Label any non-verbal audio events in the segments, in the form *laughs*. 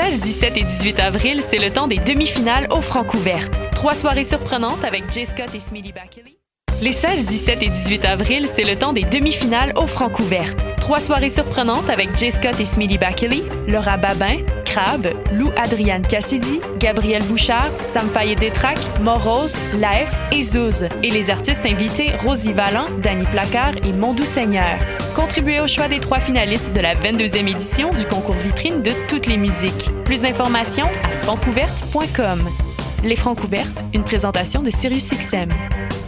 16, 17 et 18 avril, c'est le temps des demi-finales aux Francouvertes. Trois soirées surprenantes avec Jay Scott et Smitty Bakley. Les 16, 17 et 18 avril, c'est le temps des demi-finales aux Francouvertes. Trois soirées surprenantes avec Jay Scott et Smitty Bakley, Laura Babin, Crabbe, Lou Adriane Cassidy, Gabriel Bouchard, Sam Fayet Détrac, Morose, Laef et Zouz. Et les artistes invités Rosie Vallant, Danny Placard et Mondou Seigneur. Contribuez au choix des trois finalistes de la 22e édition du concours vitrine de toutes les musiques. Plus d'informations à francouverte.com. Les Francouvertes, une présentation de SiriusXM. Hey,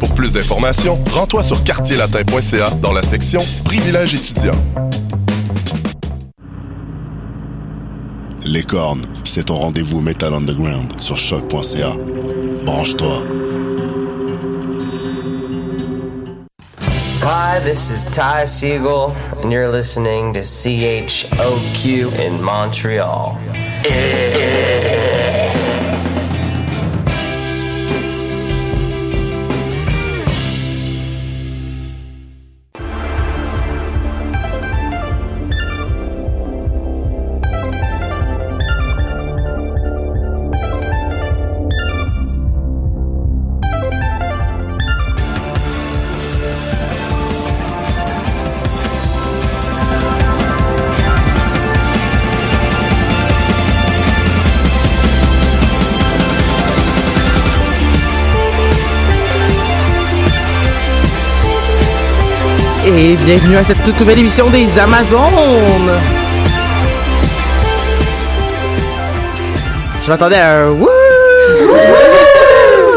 Pour plus d'informations, rends-toi sur quartierlatin.ca dans la section Privilèges étudiants. Les cornes, c'est ton rendez-vous Metal Underground sur choc.ca. Branche-toi. Hi, this is Ty Siegel, and you're listening to CHOQ in Montreal. Et bienvenue à cette toute nouvelle émission des Amazones. Je m'attendais à un wouh!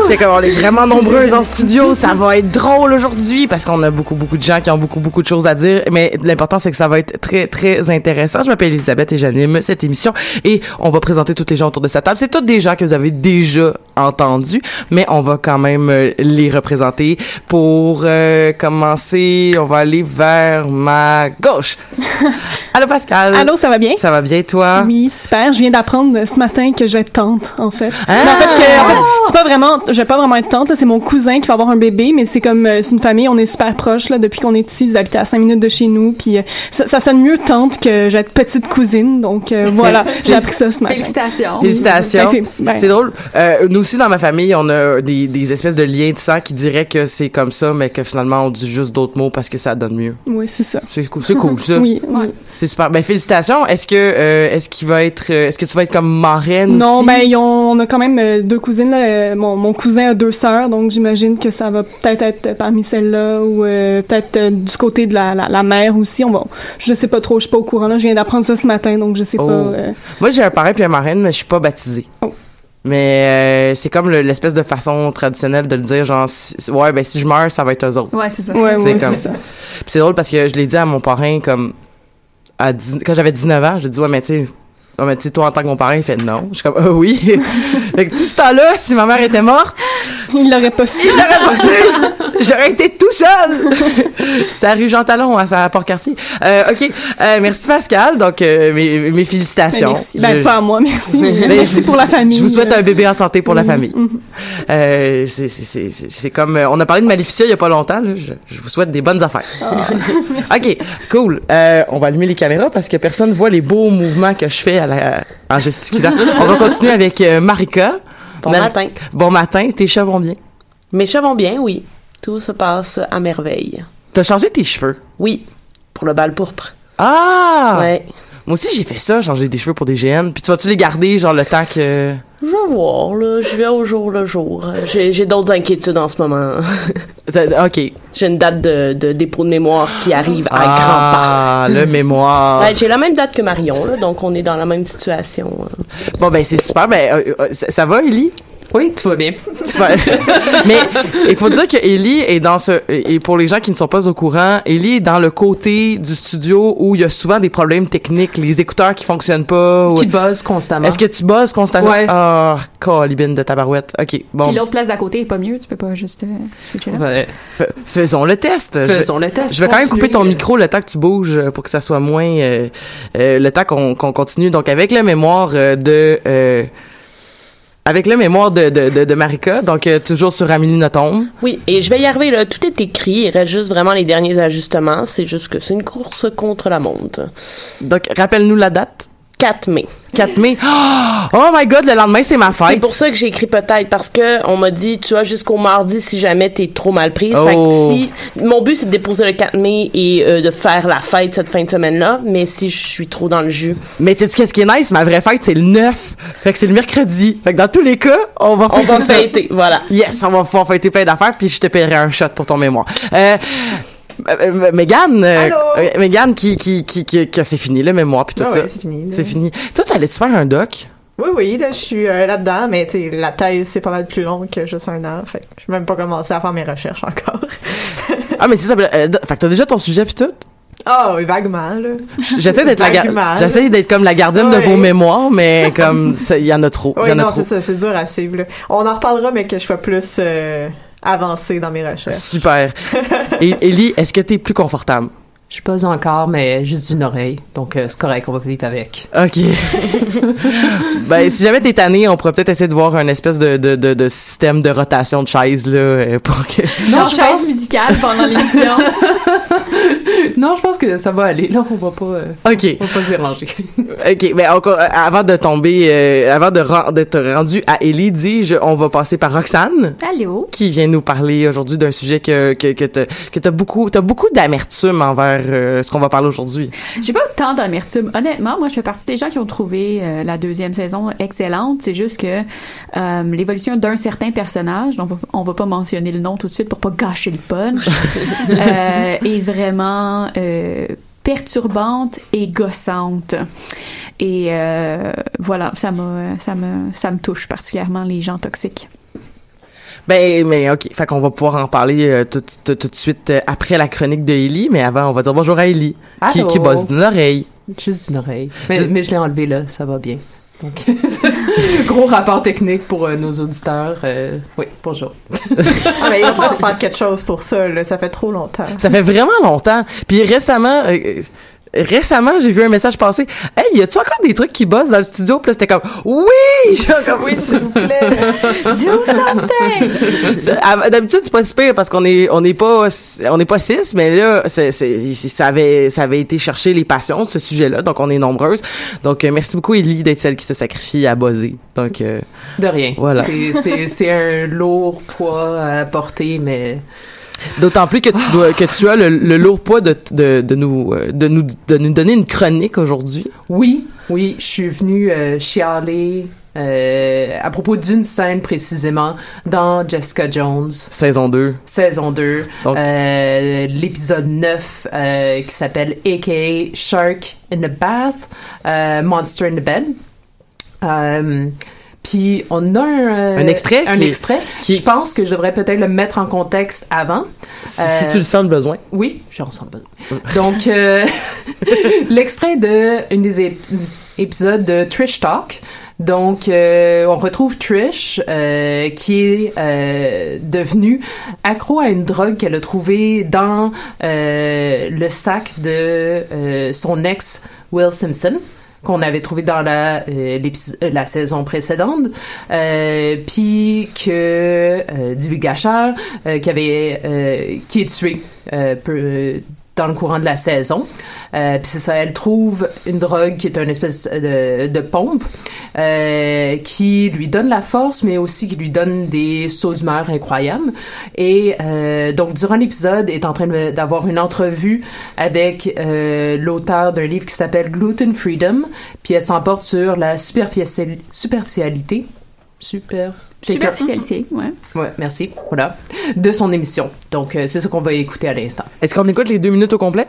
C'est comme on est vraiment nombreux en studio, ça va être drôle aujourd'hui parce qu'on a beaucoup beaucoup de gens qui ont beaucoup beaucoup de choses à dire, mais l'important c'est que ça va être très très intéressant. Je m'appelle Elisabeth et j'anime cette émission et on va présenter tous les gens autour de cette table. C'est tous des gens que vous avez déjà entendus, mais on va quand même euh, les représenter. Pour euh, commencer, on va aller vers ma gauche. *laughs* Allô Pascal. Allô, ça va bien? Ça va bien toi? Oui, super. Je viens d'apprendre ce matin que je vais être tante, en fait. Ah! Mais en fait, que, en fait, c'est pas vraiment, je vais pas vraiment être tante, là, c'est mon cousin qui va avoir un bébé, mais c'est comme, euh, c'est une famille, on est super proches, là, depuis qu'on est ici, ils habitent à 5 minutes de chez nous, puis euh, ça, ça sonne mieux tante que être petite cousine, donc euh, voilà, j'ai appris ça ce matin. Félicitations. Félicitations. Ben, ben, c'est drôle. Euh, nous aussi, dans ma famille, on a des, des espèces de liens de sang qui diraient que c'est comme ça, mais que finalement, on dit juste d'autres mots parce que ça donne mieux. Oui, c'est ça. C'est cool, c'est cool, ça. Oui, oui. C'est super. Ben, félicitations. Est-ce que, euh, est-ce qu'il va être, euh, est-ce que tu vas être comme marraine Non, aussi? ben ils ont- on a quand même euh, deux cousines. Là. Mon, mon cousin a deux sœurs, donc j'imagine que ça va peut-être être parmi celles-là ou euh, peut-être euh, du côté de la, la, la mère aussi. On va, je sais pas trop, je suis pas au courant. Là, je viens d'apprendre ça ce matin, donc je sais Oh. pas. euh, Moi, j'ai un parrain puis un marraine, mais je suis pas baptisée. Oh. Mais euh, c'est comme le- l'espèce de façon traditionnelle de le dire, genre, si- ouais, ben si je meurs, ça va être eux autres. Ouais, c'est ça. Ouais, C'est ouais, comme- c'est ça. Puis c'est drôle parce que je l'ai dit à mon parrain comme quand j'avais 19 ans, j'ai dit ouais mais tu sais toi en tant que mon parrain, il fait non. Je suis comme ah oui. *laughs* fait que tout ce temps-là, si ma mère était morte, *laughs* Il l'aurait pas su. il l'aurait pas su. J'aurais été tout seul. *laughs* C'est à rue Jean Talon à sa Port-Cartier. Euh, OK, Euh, merci Pascal. Donc euh, mes, mes félicitations. Ben, merci. Ben, Je- pas à moi, merci. Ben, merci vous- pour la famille. Je vous souhaite un bébé en santé pour la Mhm, famille. mhm. Euh, c'est comme on a parlé de Maleficia il y a pas longtemps. là. Je, je vous souhaite des bonnes affaires. Ah. *laughs* ok, cool. On va allumer les caméras parce que personne voit les beaux mouvements que je fais à la, en gesticulant. on va continuer avec Marika. Bon matin. Bon matin. Tes cheveux vont bien. Mes cheveux vont bien, oui. Tout se passe à merveille. T'as changé tes cheveux? Oui, pour le bal pourpre. Ah! Ouais. Moi aussi, j'ai fait ça, changer des cheveux pour des GN. Puis tu vas-tu les garder, genre, le temps que... Je vais voir, là. Je vais au jour le jour. J'ai j'ai d'autres inquiétudes en ce moment. OK. J'ai une date de, de dépôt de mémoire qui arrive à Ah, le mémoire. pas. Ouais, J'ai la même date que Marion, là, donc on est dans la même situation. hein. Bon, ben, c'est super. Ben, euh, euh, ça, ça va, Ellie? Oui, tout va bien. Super. *laughs* Mais il faut dire que Ellie est dans ce et pour les gens qui ne sont pas au courant, Ellie est dans le côté du studio où il y a souvent des problèmes techniques, les écouteurs qui fonctionnent pas. ou- Qui buzz constamment. Est-ce que tu bosses constamment? Ouais. Ah, colibine de tabarouette. OK, bon. Puis l'autre place d'à côté est pas mieux, tu peux pas juste euh, switcher là. Ouais. F- faisons le test. Je vais- Faisons le test. Je vais quand même couper ton micro le temps que tu bouges euh, pour que ça soit moins euh, euh, le temps qu'on qu'on continue. Donc avec la mémoire euh, de euh, avec la mémoire de, de, de, de Marika, donc euh, toujours sur Amélie Nothomb. Oui, et je vais y arriver, là. Tout est écrit. Il reste juste vraiment les derniers ajustements. C'est juste que c'est une course contre la montre. Donc rappelle-nous la date. 4 mai. 4 mai. *gasps* Oh my god, le lendemain c'est ma C'est fête. pour ça que j'ai écrit peut-être parce que on m'a dit tu vois jusqu'au mardi si jamais t'es trop mal prise. Oh. Fait que si mon but c'est de déposer le 4 mai et euh, de faire la fête cette fin de semaine là, mais si je suis trop dans le jus, Mais tu sais qu'est-ce qui est nice, ma vraie fête c'est le 9. Fait que c'est le mercredi. Fait que dans tous les cas, on va on va fêter fêter. Voilà. Yes, on va pouvoir fêter plein d'affaires, puis je te paierai un shot pour ton mémoire. Euh, euh, euh, Mégane, euh, Mégane qui, qui, qui, qui, que c'est fini le mémoire puis tout Ah ça. ouais, c'est fini. C'est fini. Toi, t'allais-tu faire un doc? Oui, oui, là, je suis euh, là-dedans, mais tu sais, la thèse, c'est pas mal plus long que juste un an. Fait je n'ai même pas commencé à faire mes recherches encore. *laughs* Ah, mais c'est ça. fait que t'as déjà ton sujet puis tout? Ah oui, vaguement, là. J'essaie d'être la j'essaie d'être comme la gardienne de vos mémoires, mais comme *laughs* il y en a trop. Oui, y en a non, c'est ça, c'est dur à suivre. là. On en reparlera, mais que je sois plus euh, avancée dans mes recherches. Super. *laughs* Et Ellie, est-ce que t'es plus confortable? Je suis pas encore, mais juste une oreille. Donc, euh, c'est correct, on va vivre avec. OK. *laughs* ben, si jamais t'es tanné, on pourrait peut-être essayer de voir un espèce de, de, de, de système de rotation de chaises, là, euh, pour que... Genre chaise musicale pendant l'émission. *laughs* *laughs* non, je pense que ça va aller. Là, on va pas, euh, OK. on va pas se déranger. *laughs* OK, ben encore euh, avant de tomber euh, avant de d'être rendu à Ellie, dis-je, on va passer par Roxane Allô? qui vient nous parler aujourd'hui d'un sujet que que que t'as que t'as beaucoup t'as beaucoup d'amertume envers euh, ce qu'on va parler aujourd'hui. J'ai pas tant d'amertume. Honnêtement, moi, je fais partie des gens qui ont trouvé euh, la deuxième saison excellente. C'est juste que euh, l'évolution d'un certain personnage, dont on va pas mentionner le nom tout de suite pour pas gâcher le punch, *laughs* euh, est vraiment euh, perturbante et gossante. Et euh, voilà, ça m'a, ça me, ça me touche particulièrement les gens toxiques. Ben mais OK, fait qu'on va pouvoir en parler euh, tout, tout, tout de suite euh, après la chronique de Ellie, mais avant on va dire bonjour à Ellie qui Allô? qui bosse d'une oreille. Juste une oreille. Mais, Juste- mais je l'ai enlevé là, ça va bien. Donc, *laughs* gros rapport technique pour euh, nos auditeurs. euh, oui, bonjour. *laughs* Ah, mais il va falloir *laughs* faire quelque chose pour ça, là. Ça fait trop longtemps. Ça fait vraiment longtemps. Puis récemment, euh, récemment, j'ai vu un message passer. Hey, y a-tu encore des trucs qui bossent dans le studio? Puis là, c'était comme, oui! *laughs* Genre comme, oui, s'il vous plaît. *laughs* Do something! C'est- à- D'habitude, c'est pas si pire parce qu'on est, on n'est pas, on n'est pas six, mais là, c'est, c'est, ça avait, ça avait été chercher les passions de ce sujet-là. Donc, on est nombreuses. Donc, euh, merci beaucoup, Ellie, d'être celle qui se sacrifie à buzzer. Donc, euh, De rien. Voilà. C'est- C'est c'est un lourd poids à porter, mais d'autant plus que tu dois, que tu as le, le lourd poids de, de, de nous, euh, de nous, de nous donner une chronique aujourd'hui. oui, oui, je suis venue euh, chialer euh, à propos d'une scène précisément dans Jessica Jones. Saison 2. Saison 2, Donc- euh, l'épisode 9 euh, qui s'appelle AKA Shark in the Bath, Monster in the Bed. Euh, puis on a un, euh, Un extrait Un qui extrait. qui- Je pense que je devrais peut-être le mettre en contexte avant. Si, Euh, si tu le sens le besoin. Oui, j'en sens besoin. Donc, euh, *laughs* l'extrait de une des ép- épisodes de Trish Talk. Donc, euh, on retrouve Trish euh, qui est euh, devenue accro à une drogue qu'elle a trouvée dans euh, le sac de euh, son ex Will Simpson qu'on avait trouvé dans la euh, euh, la saison précédente euh, puis que euh, Divulgateur euh, qui avait euh, qui est tué peu- dans le courant de la saison. Euh, puis c'est ça, elle trouve une drogue qui est une espèce de, pompe euh, qui lui donne la force, mais aussi qui lui donne des sauts d'humeur incroyables. Et euh, donc, durant l'épisode, est en train d'avoir une entrevue avec l'auteur d'un livre qui s'appelle Gluten Freedom, puis elle s'emporte sur la superficiali- superficialité. Super. Superficialité, ouais. Ouais, merci. Voilà. De son émission. Donc, euh, c'est ce qu'on va écouter à l'instant. Est-ce qu'on écoute les deux minutes au complet?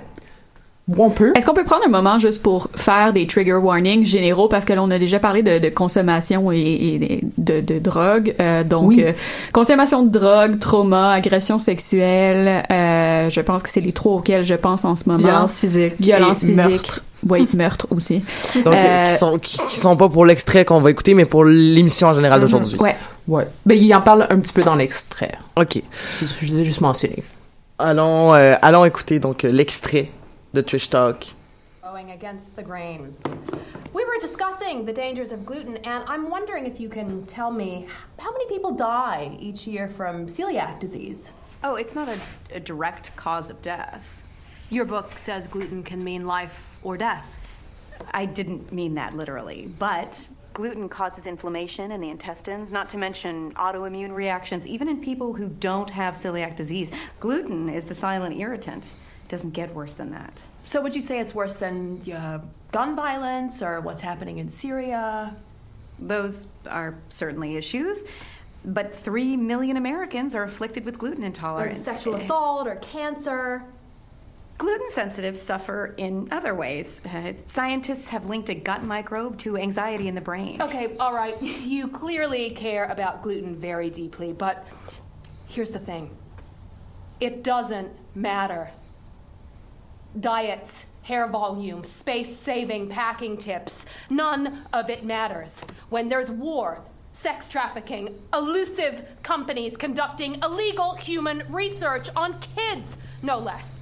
On peut. Est-ce qu'on peut prendre un moment juste pour faire des trigger warnings généraux? Parce que là on a déjà parlé de, de consommation et, et de, de drogue, Euh, donc Oui. euh, consommation de drogue, trauma, agression sexuelle, euh, je pense que c'est les trois auxquels je pense en ce moment. Violence physique violence et physique, meurtre. oui *laughs* meurtre aussi. Donc, Euh, qui, sont, qui, qui sont pas pour l'extrait qu'on va écouter, mais pour l'émission en général d'aujourd'hui. Ouais. Ouais. Ben, il en parle un petit peu dans l'extrait. OK. C'est ce que je l'ai juste mentionné. Allons, euh, allons écouter donc l'extrait de Trish Talk. Going against the grain. We were discussing the dangers of gluten, and I'm wondering if you can tell me how many people die each year from celiac disease? Oh, it's not a, a direct cause of death. Your book says gluten can mean life or death. I didn't mean that literally, but gluten causes inflammation in the intestines, not to mention autoimmune reactions, even in people who don't have celiac disease. Gluten is the silent irritant. Doesn't get worse than that. So, would you say it's worse than uh, gun violence or what's happening in Syria? Those are certainly issues, but three million Americans are afflicted with gluten Or intolerance. sexual assault or cancer? Gluten sensitives suffer in other ways. Uh, scientists have linked a gut microbe to anxiety in the brain. Okay, all right. *laughs* You clearly care about gluten very deeply, but here's the thing it doesn't matter. Diets, hair volume, space saving packing tips, none of it matters. When there's war, sex trafficking, elusive companies conducting illegal human research on kids, no less.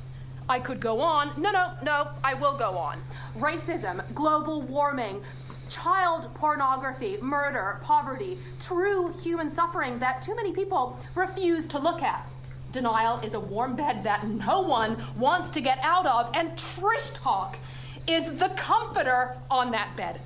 I could go on. No, no, no, I will go on. Racism, global warming, child pornography, murder, poverty, true human suffering that too many people refuse to look at. Denial is a warm bed that no one wants to get out of, and Trish Talk is the comforter on that bed.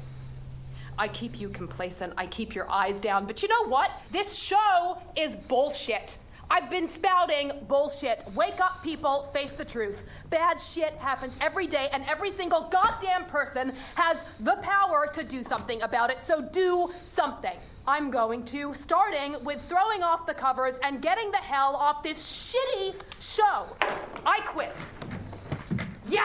I keep you complacent, I keep your eyes down, but you know what? This show is bullshit. I've been spouting bullshit. Wake up, people, face the truth. Bad shit happens every day, and every single goddamn person has the power to do something about it, so do something. I'm going to, starting with throwing off the covers and getting the hell off this shitty show. I quit. Yes!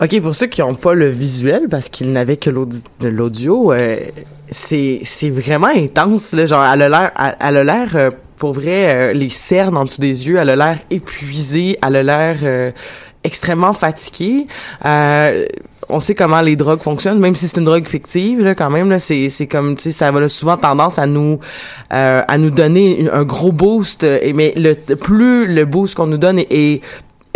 OK, pour ceux qui n'ont pas le visuel, parce qu'ils n'avaient que l'audio, euh, c'est c'est vraiment intense. Là, genre, elle a l'air, elle, elle a l'air euh, pour vrai, euh, les cernes en dessous des yeux, elle a l'air épuisée, elle a l'air euh, extrêmement fatiguée. Euh, on sait comment les drogues fonctionnent, même si c'est une drogue fictive, là, quand même, là, c'est, c'est comme, tu sais, ça a souvent tendance à nous, euh, à nous donner un gros boost, euh, mais le, plus le boost qu'on nous donne est,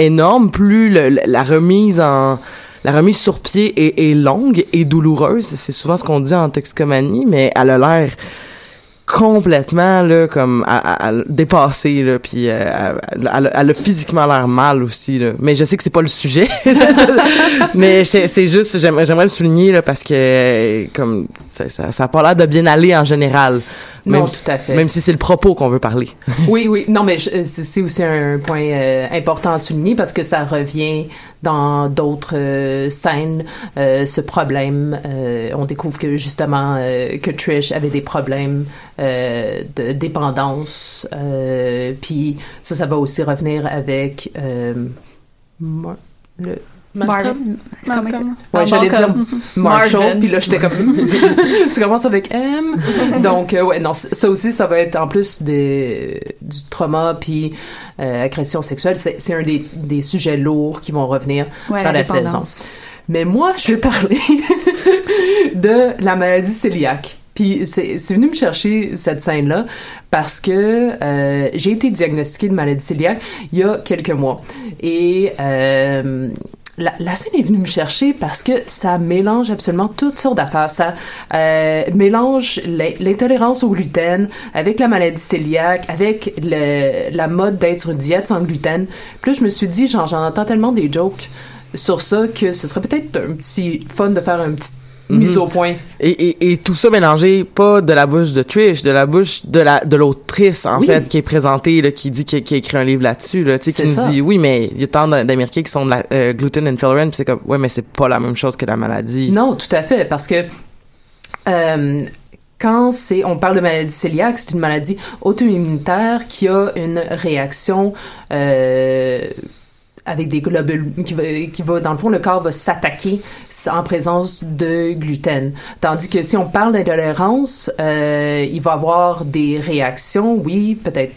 énorme, plus la remise en, la remise sur pied est, est longue et douloureuse. C'est souvent ce qu'on dit en toxicomanie, mais elle a l'air complètement là comme à, à- dépassée là puis euh, elle, elle a physiquement l'air mal aussi là. Mais je sais que c'est pas le sujet. *laughs* Mais c'est juste j'aimerais le souligner là parce que euh, comme ça ça, ça a pas l'air de bien aller en général Non, Même- tout à fait. même si c'est le propos qu'on veut parler *laughs* oui, oui. Non, mais c'est aussi un point euh, important à souligner parce que ça revient dans d'autres euh, scènes, euh, ce problème. on découvre que justement que Trish avait des problèmes de dépendance. Puis ça, ça va aussi revenir avec le Il Malcolm. Ouais, j'allais dire Malcolm. Marshall, Marvin. puis là j'étais comme *laughs* ça commence avec M. Donc euh, ouais, non, ça aussi ça va être en plus des du trauma puis euh, agression sexuelle, c'est c'est un des, des sujets lourds qui vont revenir Ouais, dans la la, saison. Mais moi, je vais parler *laughs* de la maladie cœliaque. Puis c'est c'est venu me chercher cette scène-là parce que euh, j'ai été diagnostiquée de maladie cœliaque il y a quelques mois. Et euh, la, scène est venue me chercher parce que ça mélange absolument toutes sortes d'affaires. Ça euh, mélange l'intolérance au gluten avec la maladie cœliaque, avec la mode d'être une diète sans gluten. Puis là, je me suis dit, j'en entends tellement des jokes sur ça que ce serait peut-être un petit fun de faire un petit mise Mhm. au point. Et, et, et tout ça mélangé, pas de la bouche de Trish, de la bouche de la de l'autrice, en Oui. fait, qui est présentée, là, qui dit qu'il qui a écrit un livre là-dessus, là, tu sais, qui nous dit, oui, mais il y a tant d'Américains qui sont de la euh, gluten intolerant, puis c'est comme, ouais, mais c'est pas la même chose que la maladie. Non, tout à fait, parce que euh, quand c'est, on parle de maladie cœliaque, c'est une maladie auto-immunitaire qui a une réaction euh, avec des globules qui va, qui va, dans le fond, le corps va s'attaquer en présence de gluten. Tandis que si on parle d'intolérance, euh, il va avoir des réactions, oui, peut-être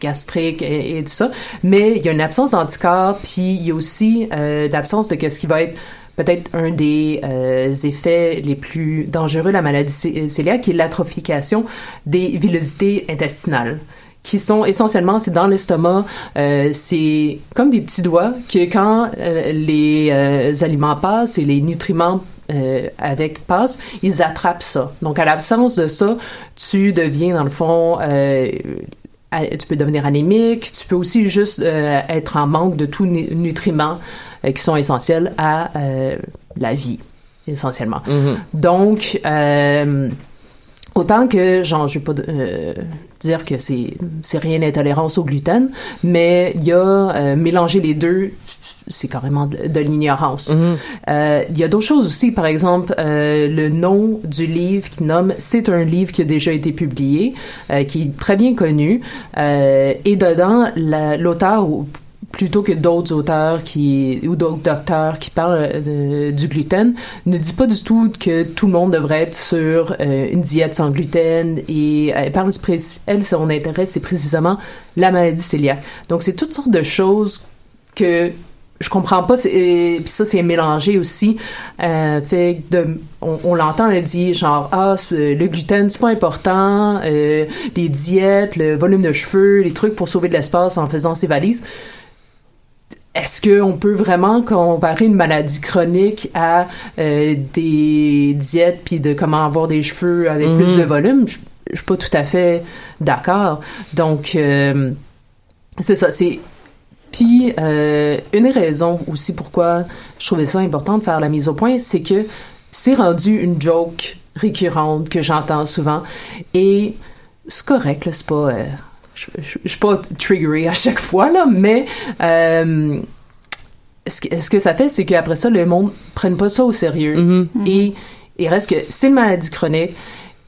gastrique et, tout ça, mais il y a une absence d'anticorps, puis il y a aussi euh, l'absence de ce qui va être peut-être un des euh, effets les plus dangereux de la maladie cé- cœliaque, qui est l'atrophication des villosités intestinales qui sont essentiellement, c'est dans l'estomac, euh, c'est comme des petits doigts que quand euh, les euh, aliments passent et les nutriments avec passent, ils attrapent ça. Donc, à l'absence de ça, tu deviens, dans le fond, tu peux devenir anémique, tu peux aussi juste être en manque de tous les nutriments qui sont essentiels à la vie, essentiellement. Mhm. Donc, autant que, genre, je vais pas euh, dire que c'est rien d'intolérance au gluten, mais il y a euh, mélanger les deux, c'est carrément de, de l'ignorance. Euh, Il y a d'autres choses aussi, par exemple, euh, le nom du livre qui nomme, c'est un livre qui a déjà été publié, euh, qui est très bien connu, et dedans, la- l'auteur, ou plutôt que d'autres auteurs qui ou d'autres docteurs qui parlent euh, du gluten ne dit pas du tout que tout le monde devrait être sur euh, une diète sans gluten et elle parle elle son intérêt c'est précisément la maladie cœliaque. Donc c'est toutes sortes de choses que je comprends pas et puis ça c'est mélangé aussi euh, fait on, on l'entend elle dit genre ah le gluten c'est pas important euh, les diètes le volume de cheveux les trucs pour sauver de l'espace en faisant ses valises est-ce qu'on peut vraiment comparer une maladie chronique à euh, des diètes puis de comment avoir des cheveux avec Mhm. plus de volume? Je, je suis pas tout à fait d'accord. Donc, euh, c'est ça. C'est puis euh, une raison aussi pourquoi je trouvais ça important de faire la mise au point, c'est que c'est rendu une joke récurrente que j'entends souvent et c'est correct, c'est pas. Je, je suis pas triggerée à chaque fois, là, mais euh, ce, que, ce que ça fait, c'est qu'après ça, le monde ne prenne pas ça au sérieux. Et il reste que c'est une maladie chronique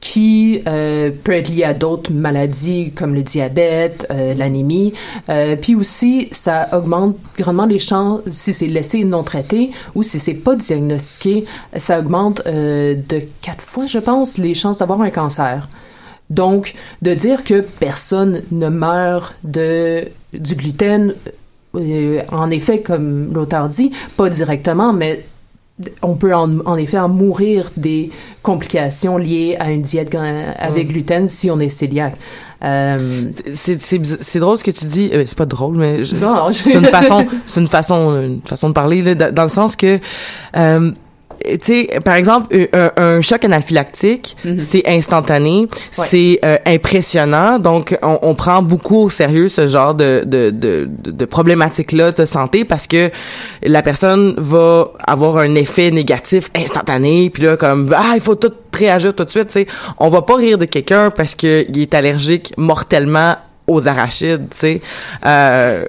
qui euh, peut être liée à d'autres maladies comme le diabète, euh, l'anémie. Euh, puis aussi, ça augmente grandement les chances, si c'est laissé non traité ou si c'est pas diagnostiqué, ça augmente euh, de quatre fois, je pense, les chances d'avoir un cancer. Donc, de dire que personne ne meurt de, du gluten, euh, en effet, comme l'auteur dit, pas directement, mais on peut en, en effet en mourir des complications liées à une diète avec Mm. gluten si on est cœliaque. Euh, C'est- drôle ce que tu dis. Euh, c'est pas drôle, mais je- c'est une *laughs* façon, c'est une façon, une façon de parler là, dans, dans le sens que, euh, tu sais, par exemple, un, un choc anaphylactique, c'est instantané, c'est euh, impressionnant, donc on, on prend beaucoup au sérieux ce genre de de de, de, de problématiques-là de santé parce que la personne va avoir un effet négatif instantané, puis là comme ah il faut tout réagir tout de suite, tu sais, on va pas rire de quelqu'un parce que il est allergique mortellement aux arachides, tu sais. Euh,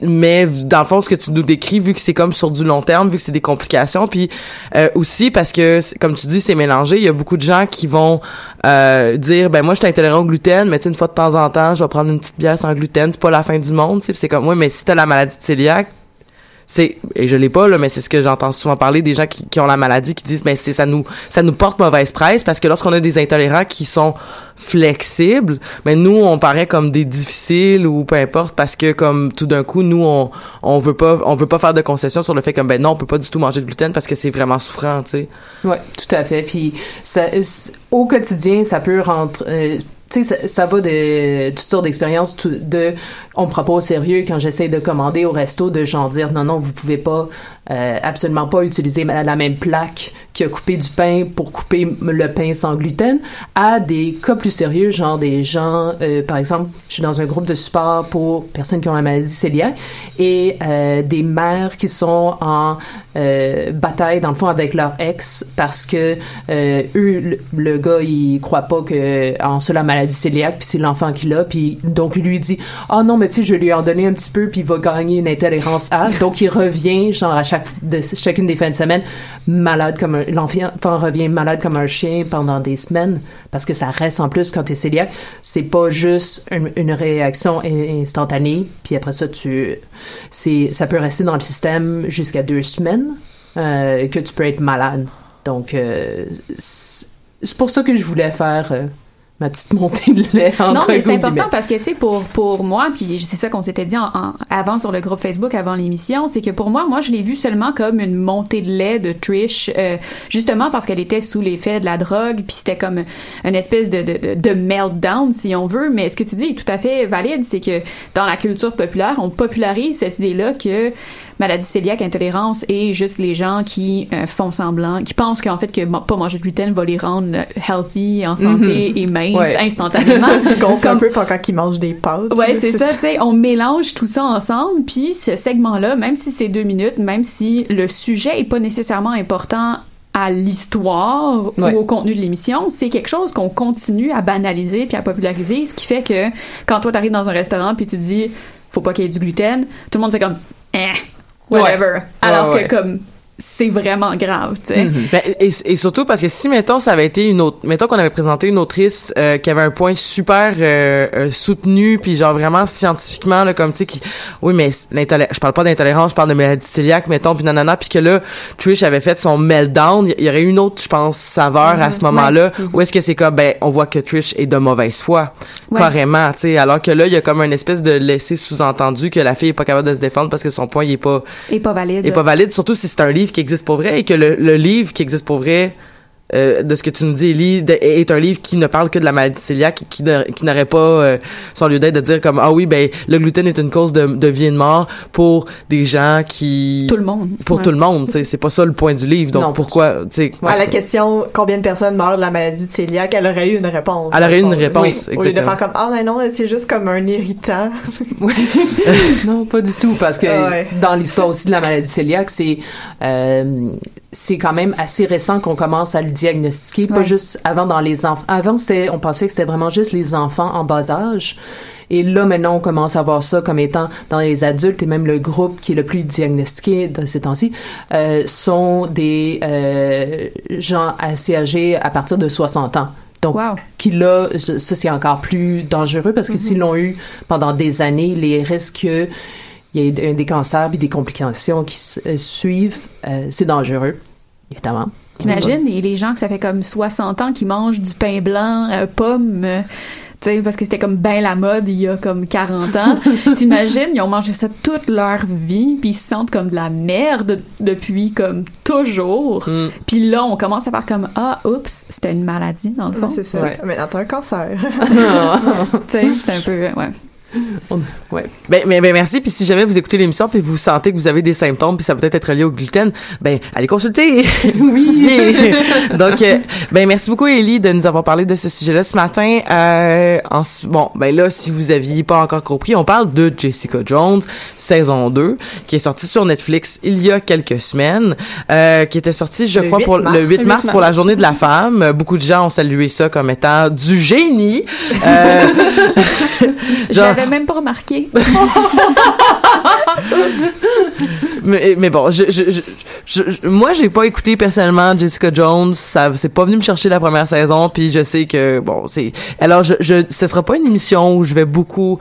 mais dans le fond, ce que tu nous décris, vu que c'est comme sur du long terme, vu que c'est des complications, puis euh, aussi parce que, comme tu dis, c'est mélangé. Il y a beaucoup de gens qui vont euh, dire, ben moi, je suis intolérant au gluten, mais tu une fois de temps en temps, je vais prendre une petite bière sans gluten, c'est pas la fin du monde, c'est comme, ouais, mais si t'as la maladie de cœliaque, c'est et je l'ai pas là mais c'est ce que j'entends souvent parler des gens qui, qui ont la maladie qui disent mais c'est ça nous ça nous porte mauvaise presse parce que lorsqu'on a des intolérants qui sont flexibles mais nous on paraît comme des difficiles ou peu importe parce que comme tout d'un coup nous on on veut pas on veut pas faire de concessions sur le fait comme ben non on peut pas du tout manger de gluten parce que c'est vraiment souffrant tu sais Ouais, tout à fait. Puis ça, au quotidien, ça peut rentrer. euh, tu sais, ça, ça va de toutes sortes d'expériences. De, on me prend pas au sérieux quand j'essaie de commander au resto de genre dire non non vous pouvez pas euh, absolument pas utiliser la même plaque qui a coupé du pain pour couper le pain sans gluten à des cas plus sérieux genre des gens euh, par exemple je suis dans un groupe de support pour personnes qui ont la maladie cœliaque et euh, des mères qui sont en bataille dans le fond avec leur ex parce que eux le, le gars il croit pas que en ça la maladie cœliaque puis c'est l'enfant qui l'a puis donc lui lui dit ah non mais tu sais je vais lui en donner un petit peu puis il va gagner une intolérance à donc il revient genre à chaque de chacune des fins de semaine malade comme l'enfant revient malade comme un chien pendant des semaines parce que ça reste en plus quand t'es cœliaque. C'est pas juste une, réaction in- instantanée puis après ça tu c'est ça peut rester dans le système jusqu'à deux semaines euh, que tu peux être malade. Donc euh, c'est pour ça que je voulais faire euh, ma petite montée de lait Non, mais c'est guillemets. important parce que, tu sais, pour, pour moi, puis c'est ça qu'on s'était dit en- en- avant sur le groupe Facebook, avant l'émission, c'est que pour moi, moi, je l'ai vu seulement comme une montée de lait de Trish, euh, justement parce qu'elle était sous l'effet de la drogue, puis c'était comme une espèce de, de, de, de meltdown, si on veut. Mais ce que tu dis est tout à fait valide, c'est que dans la culture populaire, on popularise cette idée-là que maladie cœliaque, intolérance et juste les gens qui euh, font semblant, qui pensent qu'en fait que pas manger de gluten va les rendre euh, healthy, en santé Mhm. et minces Ouais. instantanément. *laughs* Gonfle un Comme- peu pendant qu'ils mangent des pâtes. Ouais, c'est ça, tu sais, on mélange tout ça ensemble, puis ce segment-là, même si c'est deux minutes, même si le sujet est pas nécessairement important à l'histoire Ouais. ou au contenu de l'émission, c'est quelque chose qu'on continue à banaliser puis à populariser, ce qui fait que quand toi t'arrives dans un restaurant puis tu dis faut pas qu'il y ait du gluten, tout le monde fait comme eh whatever, Ouais. alors Ouais, ouais. que comme c'est vraiment grave, tu sais. Ben, et, et surtout parce que si mettons ça avait été une autre mettons qu'on avait présenté une autrice euh, qui avait un point super euh, euh, soutenu puis genre vraiment scientifiquement là comme tu sais qui oui mais je parle pas d'intolérance je parle de maladie cœliaque mettons puis nanana puis que là Trish avait fait son meltdown il y aurait eu une autre je pense saveur à ce Mhm. moment-là Ouais. où est-ce que c'est comme ben on voit que Trish est de mauvaise foi Ouais. carrément tu sais alors que là il y a comme une espèce de laisser sous-entendu que la fille est pas capable de se défendre parce que son point il est pas Et pas valide. est pas valide, surtout si c'est un livre qui existe pour vrai et que le, le livre qui existe pour vrai, euh, de ce que tu nous dis, Ellie, de- est un livre qui ne parle que de la maladie cœliaque, qui, qui n'aurait pas euh, son lieu d'être de dire comme ah oui ben le gluten est une cause de, de vie et de mort pour des gens qui Tout le monde. pour Ouais. tout le monde, tu sais, c'est pas ça le point du livre. Donc Non. pourquoi, tu sais, À la question combien de personnes meurent de la maladie de cœliaque, elle aurait eu une réponse. Elle aurait eu une réponse, Oui. Au lieu de faire comme ah mais non c'est juste comme un irritant. *laughs* non, pas du tout, parce que Ah ouais. dans l'histoire aussi de la maladie cœliaque, c'est euh, c'est quand même assez récent qu'on commence à le diagnostiquer, pas Ouais. juste avant dans les enfants. Avant, c'était, on pensait que c'était vraiment juste les enfants en bas âge. Et là, maintenant, on commence à voir ça comme étant dans les adultes et même le groupe qui est le plus diagnostiqué de ces temps-ci euh, sont des euh, gens assez âgés à partir de 60 ans. Donc, qui là, ça c'est encore plus dangereux parce que Mhm. s'ils l'ont eu pendant des années, les risques que il y ait des- cancers et des complications qui euh, suivent, euh, c'est dangereux, évidemment. T'imagines, et les gens que ça fait comme 60 ans qui mangent du pain blanc, euh, pomme, euh, tu sais, parce que c'était comme ben la mode il y a comme 40 ans. *laughs* T'imagines, ils ont mangé ça toute leur vie, puis ils se sentent comme de la merde depuis comme toujours. Mm. Puis là, on commence à faire comme ah, oups, c'était une maladie dans le fond. c'est ça. Mais t'as un cancer. *laughs* *laughs* tu sais, c'est un peu euh, *laughs* ouais. ouais. Ben, ben, ben, merci. Puis si jamais vous écoutez l'émission puis vous sentez que vous avez des symptômes puis ça peut être lié au gluten, ben allez consulter. *laughs* oui. *laughs* Donc euh, ben merci beaucoup Ellie de nous avoir parlé de ce sujet-là ce matin. Euh, en, bon ben là si vous aviez pas encore compris, on parle de Jessica Jones saison 2 qui est sortie sur Netflix il y a quelques semaines, euh, qui était sortie je Le crois 8 pour mars. le 8 Le mars 8 pour la journée de la femme. Beaucoup de gens ont salué ça comme étant du génie. Euh, genre- même pas remarqué. *laughs* mais, mais bon, je, je, moi, j'ai pas écouté personnellement Jessica Jones. Ça, c'est pas venu me chercher la première saison. Puis je sais que bon, c'est. Alors, ce sera pas une émission où je vais beaucoup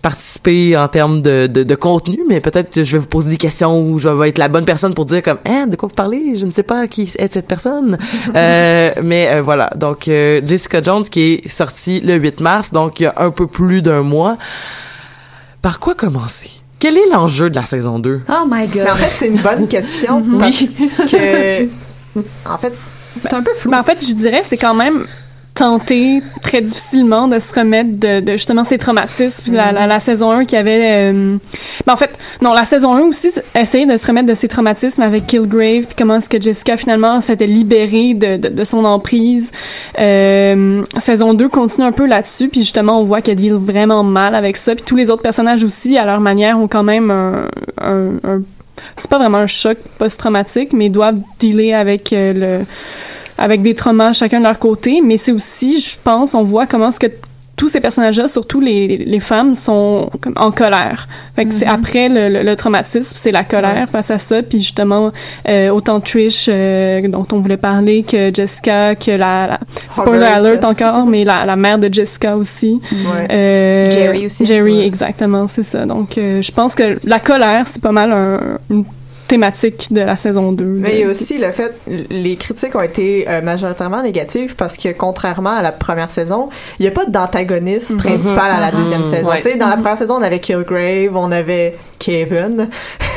participer en termes de, de, de contenu, mais peut-être que je vais vous poser des questions où je vais être la bonne personne pour dire comme, hein, de quoi vous parlez? Je ne sais pas qui est cette personne. *laughs* euh, mais euh, voilà. Donc, euh, Jessica Jones qui est sortie le 8 mars, donc il y a un peu plus d'un mois. Par quoi commencer? Quel est l'enjeu de la saison 2? Oh my god. Mais en fait, c'est une bonne question. *laughs* Oui. parce que, en fait, C'est un peu flou. Mais en fait, je dirais c'est quand même tenté très difficilement de se remettre de, justement ces traumatismes. Puis la, saison 1 qui avait... Euh, ben en fait, non, la saison 1 aussi essayait de se remettre de ses traumatismes avec Killgrave, puis comment est-ce que Jessica finalement s'était libérée de, de, son emprise. Euh, saison 2 continue un peu là-dessus, puis justement on voit qu'elle deal vraiment mal avec ça. Puis tous les autres personnages aussi, à leur manière, ont quand même un, un, un c'est pas vraiment un choc post-traumatique, mais ils doivent dealer avec euh, le avec des traumas chacun de leur côté, mais c'est aussi, je pense, on voit comment est-ce que tous ces personnages-là, surtout les, les femmes, sont comme en colère. Fait que c'est Mhm. après le, le, le traumatisme, c'est la colère face à ça. Puis justement, euh, autant Trish, euh, dont on voulait parler, que Jessica, que la... la spoiler Robert, alert encore, mais la, la mère de Jessica aussi. Ouais. Euh, Jerry aussi. Jerry, exactement, c'est ça. Donc, euh, je pense que la colère, c'est pas mal un- une thématique de la saison 2. Mais il y a aussi le fait, les critiques ont été euh, majoritairement négatives parce que contrairement à la première saison, il n'y a pas d'antagoniste Mhm. principal à la deuxième saison. Ouais. Tu sais, dans la première saison, on avait Killgrave, on avait Kevin. *laughs*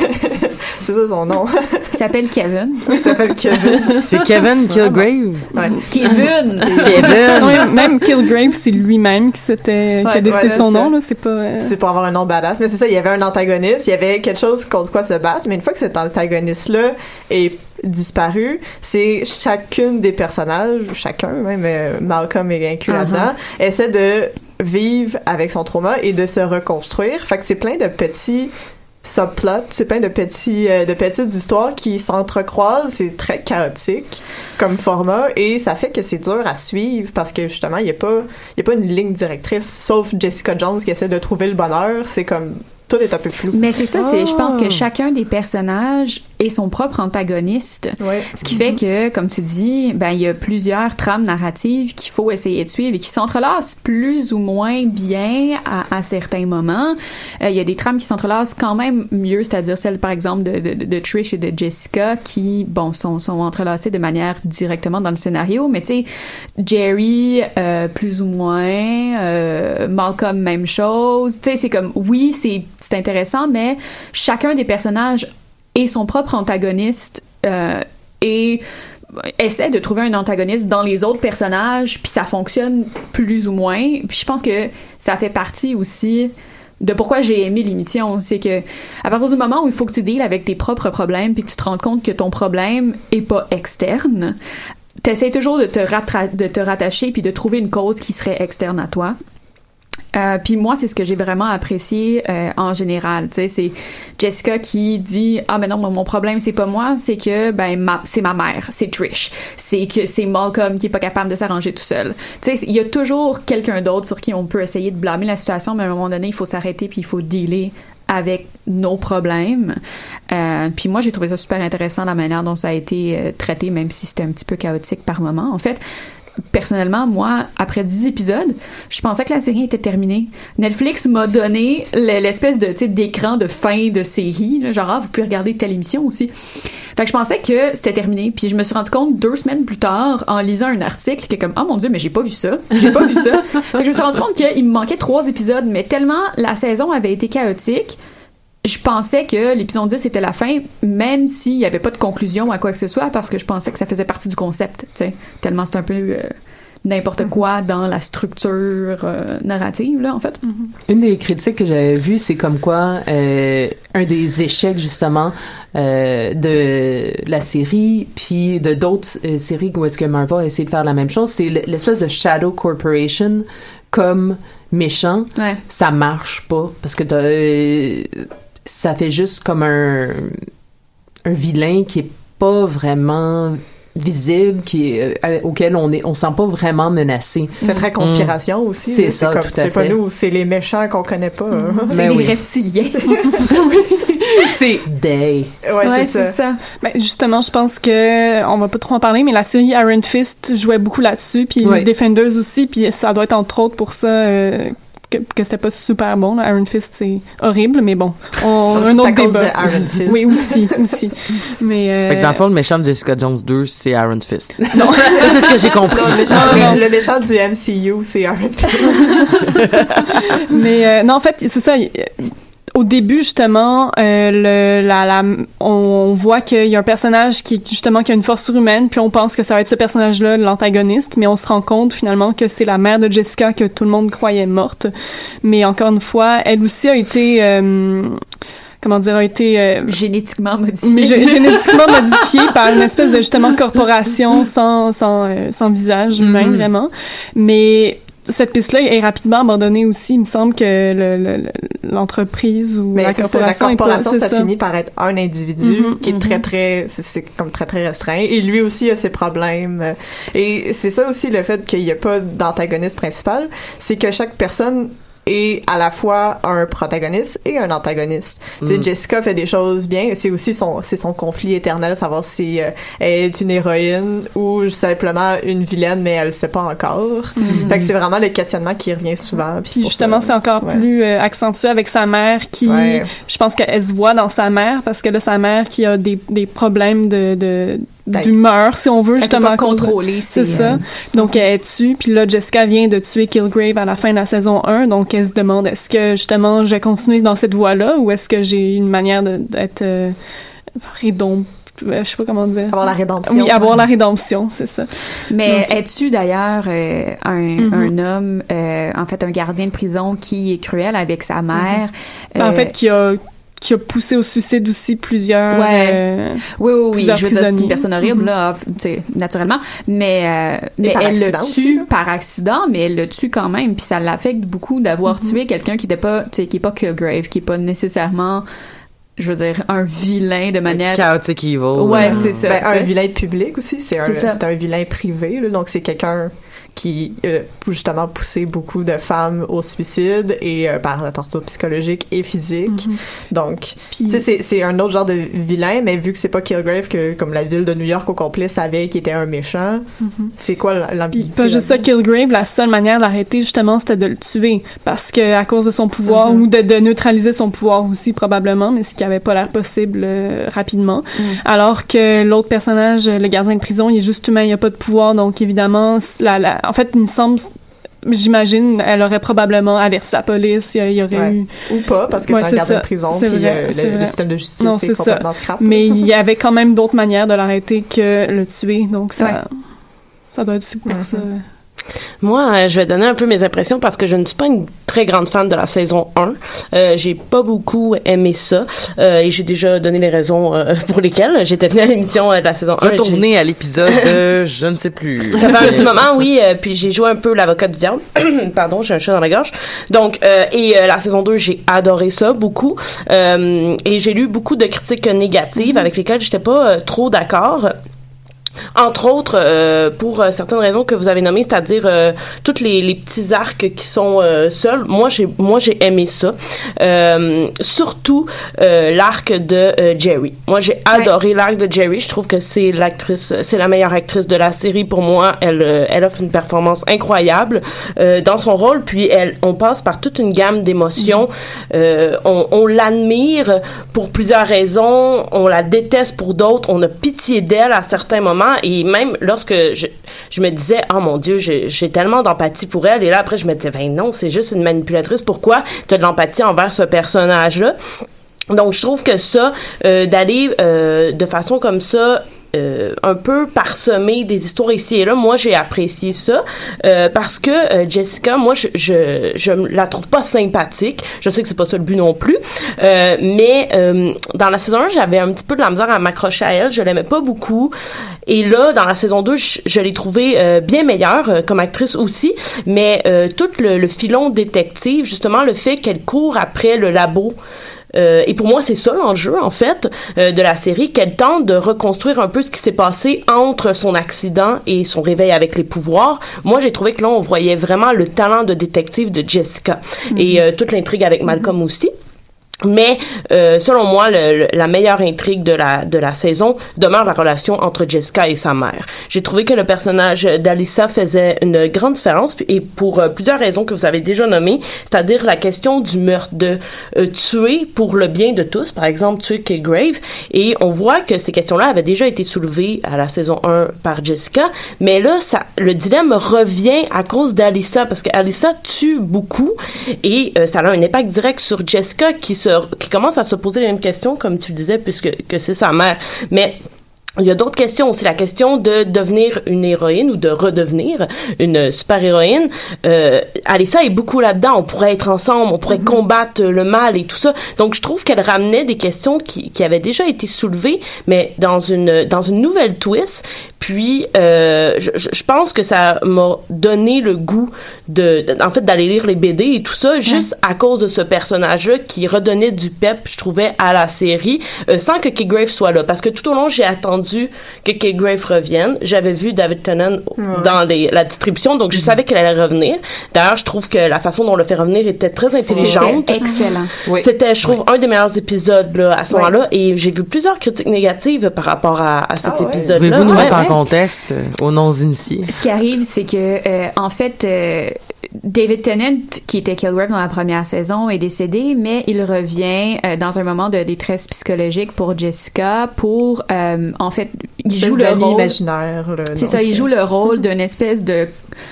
c'est ça son nom. Il s'appelle Kevin. *laughs* il s'appelle Kevin. C'est Kevin Killgrave. Ouais. Kevin! Kevin. Ouais, même Killgrave, c'est lui-même qui s'était, qui a décidé son nom, là. C'est pas, euh, C'est pour avoir un nom badass. Mais c'est ça, il y avait un antagoniste, il y avait quelque chose contre quoi se battre. Mais une fois que cet antagoniste-là est disparu, c'est chacune des personnages, chacun, même Malcolm est inclus Uh-huh. là-dedans, essaie de vivre avec son trauma et de se reconstruire. Fait que c'est plein de petits subplots, c'est plein de petits euh, de petites histoires qui s'entrecroisent, c'est très chaotique comme format et ça fait que c'est dur à suivre parce que justement, il y a pas il a pas une ligne directrice sauf Jessica Jones qui essaie de trouver le bonheur, c'est comme tout est un peu flou. Mais c'est ça, c'est, je pense Ah. que chacun des personnages est son propre antagoniste. Ce qui fait que, comme tu dis, ben, il y a plusieurs trames narratives qu'il faut essayer de suivre et qui s'entrelacent plus ou moins bien à, à certains moments. Euh, Il y a des trames qui s'entrelacent quand même mieux, c'est-à-dire celle, par exemple, de, de, de Trish et de Jessica qui, bon, sont, sont entrelacées de manière directement dans le scénario. Mais tu sais, Jerry, euh, plus ou moins, euh, Malcolm, même chose. Tu sais, c'est comme, oui, c'est, c'est intéressant, mais chacun des personnages est son propre antagoniste euh, et essaie de trouver un antagoniste dans les autres personnages, puis ça fonctionne plus ou moins. Puis je pense que ça fait partie aussi de pourquoi j'ai aimé l'émission, c'est que à partir du moment où il faut que tu deals avec tes propres problèmes, puis que tu te rends compte que ton problème est pas externe, t'essaies toujours de te, de te rattacher puis de trouver une cause qui serait externe à toi. Euh, puis moi, c'est ce que j'ai vraiment apprécié euh, en général. Tu sais, c'est Jessica qui dit ah mais non, mon problème c'est pas moi, c'est que ben c'est ma mère, c'est Trish, c'est que c'est Malcolm qui est pas capable de s'arranger tout seul. Tu sais, il y a toujours quelqu'un d'autre sur qui on peut essayer de blâmer la situation, mais à un moment donné, il faut s'arrêter puis il faut dealer avec nos problèmes. Euh, puis moi, j'ai trouvé ça super intéressant la manière dont ça a été euh, traité, même si c'était un petit peu chaotique par moment. En fait, personnellement, moi, après 10 épisodes, je pensais que la série était terminée. Netflix m'a donné le- l'espèce de, sais, d'écran de fin de série, là, genre, ah, vous pouvez regarder telle émission aussi. Fait que je pensais que c'était terminé, puis je me suis rendu compte deux semaines plus tard, en lisant un article, que comme, oh mon dieu, mais j'ai pas vu ça, j'ai pas vu ça. *laughs* Fait que je me suis rendu compte qu'il me manquait trois épisodes, mais tellement la saison avait été chaotique, je pensais que l'épisode 10 était la fin, même s'il n'y avait pas de conclusion à quoi que ce soit, parce que je pensais que ça faisait partie du concept, tu sais. Tellement c'est un peu euh, n'importe quoi dans la structure euh, narrative, là, en fait. Une des critiques que j'avais vues, c'est comme quoi euh, un des échecs justement de la série, puis de d'autres séries où est-ce que Marvel a essayé de faire la même chose, c'est l'espèce de Shadow Corporation comme méchant. Ouais. Ça marche pas parce que t'as, ça fait juste comme un un vilain qui est pas vraiment visible, qui est, euh, auquel on est, on sent pas vraiment menacé. C'est très conspiration aussi. C'est ça, comme- tout à C'est pas fait. nous, c'est les méchants qu'on connaît pas. hein. C'est Ben les oui. reptiliens. *laughs* *laughs* c'est Day. Ouais, c'est ça. Ben, justement, je pense que on va pas trop en parler, mais la série Iron Fist jouait beaucoup là-dessus, puis Ouais. Defenders aussi, puis ça doit être entre autres pour ça euh, que, que c'était pas super bon. là. Iron Fist, c'est horrible, mais bon, on, un autre cause débat. de Iron *laughs* Fist. Oui, aussi, aussi. Mais euh, Fait que dans le fond, le méchant de Jessica Jones 2, c'est Iron Fist. *laughs* Non. ça, c'est ce que j'ai compris. Non, le, méchant, Non, non. le méchant du MCU, c'est Iron Fist. *laughs* mais euh, non, en fait, c'est ça. Au début justement, euh, le, la, la, on voit qu'il y a un personnage qui justement qui a une force surhumaine, puis on pense que ça va être ce personnage-là l'antagoniste, mais on se rend compte finalement que c'est la mère de Jessica que tout le monde croyait morte. Mais encore une fois, elle aussi a été euh, comment dire, a été euh, génétiquement modifiée. *laughs* génétiquement modifiée par une espèce de justement corporation sans sans euh, sans visage humain Mhm. vraiment. Mais cette piste-là est rapidement abandonnée aussi. Il me semble que le- le- le- l'entreprise ou Mais la corporation, est pas- ça, finit par être un individu Mhm, qui est très très, c'est- comme très très restreint. Et lui aussi a ses problèmes. Et c'est ça aussi le fait qu'il n'y a pas d'antagoniste principal, c'est que chaque personne est à la fois un protagoniste et un antagoniste. Tu sais, Mm. Jessica fait des choses bien. C'est aussi son, c'est son conflit éternel, savoir si euh, elle est une héroïne ou simplement une vilaine, mais elle le sait pas encore. Mhm. Fait que c'est vraiment le questionnement qui revient souvent. Puis justement, ça- c'est encore ouais. plus euh, accentué avec sa mère qui, Ouais. je pense qu'elle se voit dans sa mère parce que là, sa mère qui a des, des problèmes de, de d'humeur, si on veut, justement. contrôler C'est ça. euh, Donc, elle tue. Puis là, Jessica vient de tuer Kilgrave à la fin de la saison 1. Donc, elle se demande, est-ce que, justement, je vais continuer dans cette voie-là ou est-ce que j'ai une manière de- d'être euh, rédom- euh, je sais pas comment dire. Avoir la rédemption. Oui, avoir la rédemption, c'est ça. Mais Donc, es-tu d'ailleurs euh, un, Mhm. un homme, euh, en fait un gardien de prison qui est cruel avec sa mère? Ben, en fait, qui a, qui a poussé au suicide aussi plusieurs. Ouais. euh, oui, oui, oui. plusieurs Je veux dire, c'est une personne horrible, Mhm. là, tu sais, naturellement. Mais, euh, mais elle le tue par accident, mais elle le tue quand même. Puis ça l'affecte beaucoup d'avoir Mhm. tué quelqu'un qui n'était pas, tu sais, qui est pas Killgrave, qui est pas nécessairement, je veux dire, un vilain de manière. Chaotic Evil. Ouais, euh, c'est ça. Ben, un vilain public aussi, c'est un, un vilain privé, là, donc c'est quelqu'un qui euh, justement pousser beaucoup de femmes au suicide et euh, par la torture psychologique et physique. Mhm. Donc, tu sais, c'est un autre genre de vilain, mais vu que c'est pas Kilgrave que comme la ville de New York au complet savait qu'il était un méchant, Mhm. c'est quoi l'ambiguïté pas juste ça, Kilgrave, la seule manière de l'arrêter justement, c'était de le tuer parce que à cause de son pouvoir Mhm. ou de, de neutraliser son pouvoir aussi probablement, mais ce qui avait pas l'air possible euh, rapidement. Alors que l'autre personnage, le gardien de prison, il est juste humain, il a pas de pouvoir, donc évidemment, la, la- en fait, il me semble. J'imagine, elle aurait probablement averti la police, il y, aurait Ouais. eu... Ou pas, parce que Ouais, c'est un c'est gardien ça. de prison, C'est puis vrai, euh, le, système de justice Non, est, c'est ça. complètement scrap. Mais il y *laughs* avait quand même d'autres manières de l'arrêter que le tuer, donc ça, Ouais. ça doit être aussi pour ça. Moi, euh, je vais donner un peu mes impressions parce que je ne suis pas une très grande fan de la saison 1. Euh, j'ai pas beaucoup aimé ça euh, et j'ai déjà donné les raisons euh, *laughs* pour lesquelles j'étais venue à l'émission de la saison 1. Retourner à l'épisode de *laughs* je ne sais plus. Ça fait un petit moment, oui. puis j'ai joué un peu l'avocat du diable. *clears throat* Pardon, j'ai un chat dans la gorge. Donc, et la saison 2, j'ai adoré ça beaucoup. Et j'ai lu beaucoup de critiques négatives avec lesquelles j'étais pas trop d'accord. Entre autres, euh, pour euh, certaines raisons que vous avez nommées, c'est-à-dire euh, toutes les, les petits arcs qui sont euh, seuls. Moi, j'ai moi j'ai aimé ça. Surtout l'arc de Jerry. Moi, j'ai adoré l'arc de Jerry. Je trouve que c'est l'actrice, c'est la meilleure actrice de la série pour moi. Elle elle offre une performance incroyable dans son rôle. Puis elle, on passe par toute une gamme d'émotions. On on l'admire pour plusieurs raisons. On la déteste pour d'autres. On a pitié d'elle à certains moments. Et même lorsque je, je me disais, oh mon Dieu, j'ai tellement d'empathie pour elle. Et là, après, je me disais, ben non, c'est juste une manipulatrice. Pourquoi tu as de l'empathie envers ce personnage-là? Donc, je trouve que ça, euh, d'aller euh, de façon comme ça, euh, un peu parsemer des histoires ici et là, moi j'ai apprécié ça euh, parce que euh, Jessica, moi je, je je la trouve pas sympathique. Je sais que c'est pas ça le but non plus, euh, mais euh, dans la saison 1, j'avais un petit peu de la misère à m'accrocher à elle. Je l'aimais pas beaucoup. Et là, dans la saison 2, je, je l'ai trouvée euh, bien meilleure comme actrice aussi, mais tout le, le filon détective, justement le fait qu'elle court après le labo. Euh, et pour moi, c'est ça l'enjeu, en fait, euh, de la série, qu'elle tente de reconstruire un peu ce qui s'est passé entre son accident et son réveil avec les pouvoirs. Moi, j'ai trouvé que là, on voyait vraiment le talent de détective de Jessica et euh, toute l'intrigue avec Malcolm aussi. Mais euh, selon moi, le- le- la meilleure intrigue de la de la saison demeure la relation entre Jessica et sa mère. J'ai trouvé que le personnage d'Alissa faisait une grande différence et pour euh, plusieurs raisons que vous avez déjà nommées, c'est-à-dire la question du meurtre de euh, tuer pour le bien de tous, par exemple tuer Kilgrave, et on voit que ces questions-là avaient déjà été soulevées à la saison 1 par Jessica, mais là ça le dilemme revient à cause d'Alissa parce qu'Alissa tue beaucoup et euh, ça a un impact direct sur Jessica qui se se, qui commence à se poser les mêmes questions, comme tu disais, puisque que c'est sa mère. Mais il y a d'autres questions aussi. La question de devenir une héroïne ou de redevenir une super-héroïne. Euh, Alissa est beaucoup là-dedans. On pourrait être ensemble, on pourrait Mm-hmm. combattre le mal et tout ça. Donc, je trouve qu'elle ramenait des questions qui, qui avaient déjà été soulevées, mais dans une, dans une nouvelle twist. Puis, euh, je, je- je pense que ça m'a donné le goût de, de- en fait, d'aller lire les BD et tout ça, juste à cause de ce personnage-là qui redonnait du pep, je trouvais, à la série, euh, sans que Kilgrave soit là. Parce que tout au long, j'ai attendu que Kilgrave revienne. J'avais vu David Tennant dans les, la distribution, donc je savais qu'elle allait revenir. D'ailleurs, je trouve que la façon dont on le fait revenir était très intelligente. C'était excellent. C'était, je trouve, un des meilleurs épisodes là, à ce Oui. moment-là. Et j'ai vu plusieurs critiques négatives par rapport à, à cet épisode-là. Contexte euh, non-initiés? Ce qui arrive, c'est que, euh, en fait, euh, David Tennant, qui était Kilgrave dans la première saison, est décédé, mais il revient euh, dans un moment de détresse psychologique pour Jessica, pour, euh, en fait, il joue le rôle... imaginaire. C'est ça, il joue le rôle d'une espèce de,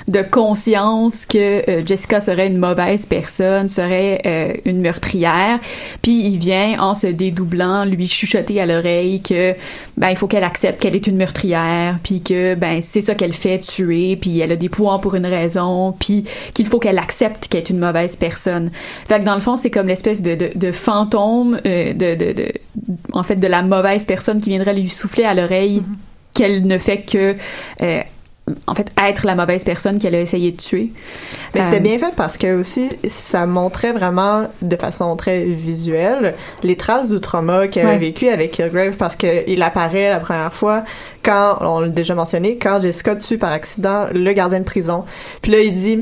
de conscience que euh, Jessica serait une mauvaise personne, serait euh, une meurtrière. Puis il vient en se dédoublant, lui chuchoter à l'oreille que ben il faut qu'elle accepte qu'elle est une meurtrière, puis que ben c'est ça qu'elle fait tuer, puis elle a des pouvoirs pour une raison, puis qu'il faut qu'elle accepte qu'elle est une mauvaise personne. Fait que dans le fond, c'est comme l'espèce de, de, de fantôme euh, de, en fait de la mauvaise personne qui viendrait lui souffler à l'oreille qu'elle ne fait que euh, en fait être la mauvaise personne qu'elle a essayé de tuer. Mais Euh, c'était bien fait parce que aussi ça montrait vraiment de façon très visuelle les traces du trauma qu'elle a Ouais. vécu avec Kilgrave parce que il apparaît la première fois quand on l'a déjà mentionné quand Jessica tue par accident le gardien de prison. Puis là il dit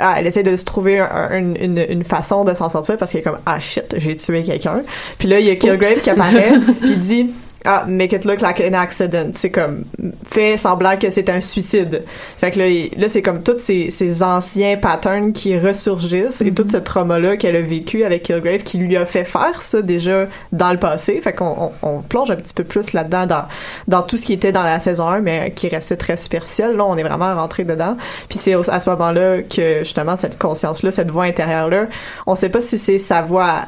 ah, elle essaie de se trouver un- un- une, une, une façon de s'en sortir parce qu'elle est comme ah shit j'ai tué quelqu'un. Puis là il y a Kilgrave qui apparaît *laughs* puis il dit ah, make it look like an accident. C'est comme, fait semblant que c'est un suicide. Fait que là, il- là c'est comme tous ces, ces anciens patterns qui ressurgissent et tout ce trauma-là qu'elle a vécu avec Kilgrave qui lui a fait faire ça déjà dans le passé. Fait qu'on on, on plonge un petit peu plus là-dedans dans, dans tout ce qui était dans la saison 1, mais qui restait très superficiel. Là, on est vraiment rentré dedans. Puis c'est à ce moment-là que, justement, cette conscience-là, cette voix intérieure-là, on sait pas si c'est sa voix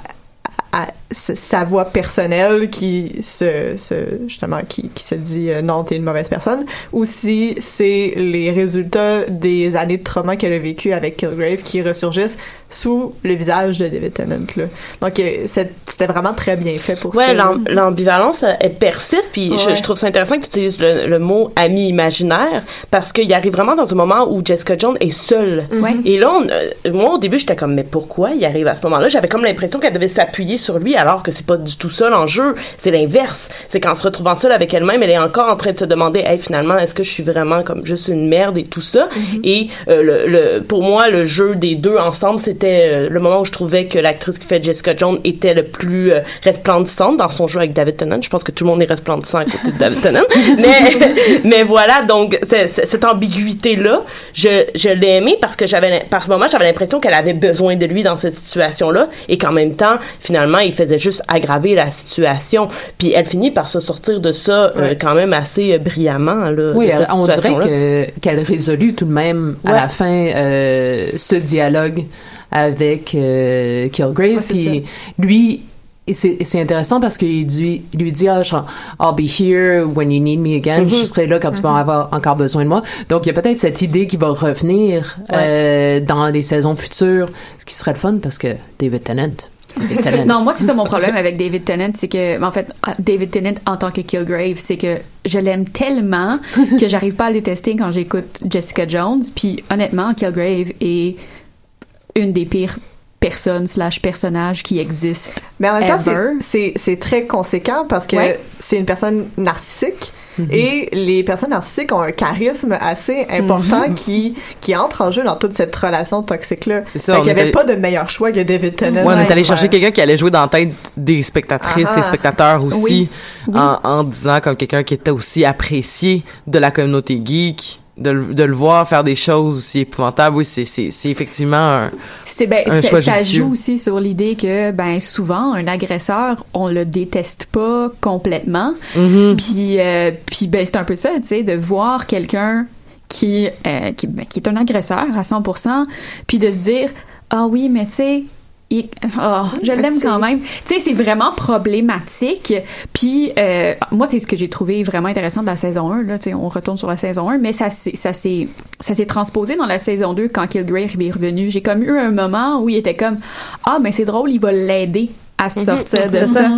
à sa- voix personnelle qui se, se justement qui, qui se dit euh, non t'es une mauvaise personne. Ou si c'est les résultats des années de trauma qu'elle a vécu avec Kilgrave qui ressurgissent sous le visage de David Tennant là. donc euh, c'était vraiment très bien fait pour Ouais, ça l'am- l'ambivalence, euh, elle persiste, puis je, Ouais. je trouve ça intéressant que tu utilises le, le mot ami imaginaire, parce qu'il arrive vraiment dans un moment où Jessica Jones est seule. Ouais. Et là, on, euh, moi, au début, j'étais comme, mais pourquoi il arrive à ce moment-là? J'avais comme l'impression qu'elle devait s'appuyer sur lui, alors que c'est pas du tout ça l'enjeu. C'est l'inverse. C'est qu'en se retrouvant seule avec elle-même, elle est encore en train de se demander, hey, finalement, est-ce que je suis vraiment comme juste une merde et tout ça? Et euh, le, le, pour moi, le jeu des deux ensemble, c'était euh, le moment où je trouvais que l'actrice qui fait Jessica Jones était le plus euh, resplendissante dans son jeu avec David Tennant. Je pense que tout le monde est resplendissant à côté de David *laughs* Tennant. mais, *laughs* mais voilà, donc c'est- c'est- cette ambiguïté-là, je, je l'ai aimée parce que j'avais, par moment, j'avais l'impression qu'elle avait besoin de lui dans cette situation-là et qu'en même temps, finalement, il faisait juste aggraver la situation. Puis elle finit par se sortir de ça euh, quand même assez brillamment. Là, Oui, on dirait que qu'elle résolut tout de même à la fin euh, ce dialogue avec euh, Kilgrave. c'est puis lui, c'est intéressant parce qu'il lui dit ah, genre, I'll be here when you need me again. Je serai là quand tu vas avoir encore besoin de moi. Donc il y a peut-être cette idée qui va revenir euh, dans les saisons futures, ce qui serait le fun parce que David Tennant. David *laughs* Tennant. Non, moi, c'est ça mon problème avec David Tennant, c'est que, en fait, David Tennant en tant que Kilgrave, c'est que je l'aime tellement *laughs* que j'arrive pas à le détester quand j'écoute Jessica Jones. Puis, honnêtement, Kilgrave est une des pires personnes slash personnages qui existent. Mais en même temps, ever. c'est- très conséquent parce que Ouais. c'est une personne narcissique. Mhm. Et les personnes narcissiques ont un charisme assez important Mhm. qui, qui entre en jeu dans toute cette relation toxique-là. C'est ça, Fait on qu'il n'y avait pas de meilleur choix que David Tennant. Ouais, on est allé chercher quelqu'un qui allait jouer dans la tête des spectatrices Ah. et spectateurs aussi, Oui. Oui. En, en disant comme quelqu'un qui était aussi apprécié de la communauté geek, de, le- de le voir faire des choses aussi épouvantables. Oui, c'est c'est c'est effectivement un, C'est ben, un c'est- choix ça judicieux. joue aussi sur l'idée que ben souvent un agresseur on le déteste pas complètement. Mhm. Puis euh, puis ben c'est un peu ça, tu sais, de voir quelqu'un qui euh, qui, ben, qui est un agresseur à 100%, puis de se dire ah oui mais tu sais il- oh, je l'aime quand même. Tu sais, c'est vraiment problématique. Puis euh, moi, c'est ce que j'ai trouvé vraiment intéressant de la saison 1. Là, tu sais, on retourne sur la saison 1, mais ça, ça s'est transposé dans la saison 2 quand Kilgrave est revenu. J'ai comme eu un moment où il était comme ah, mais c'est drôle, il va l'aider à Mhm, sortir de ça.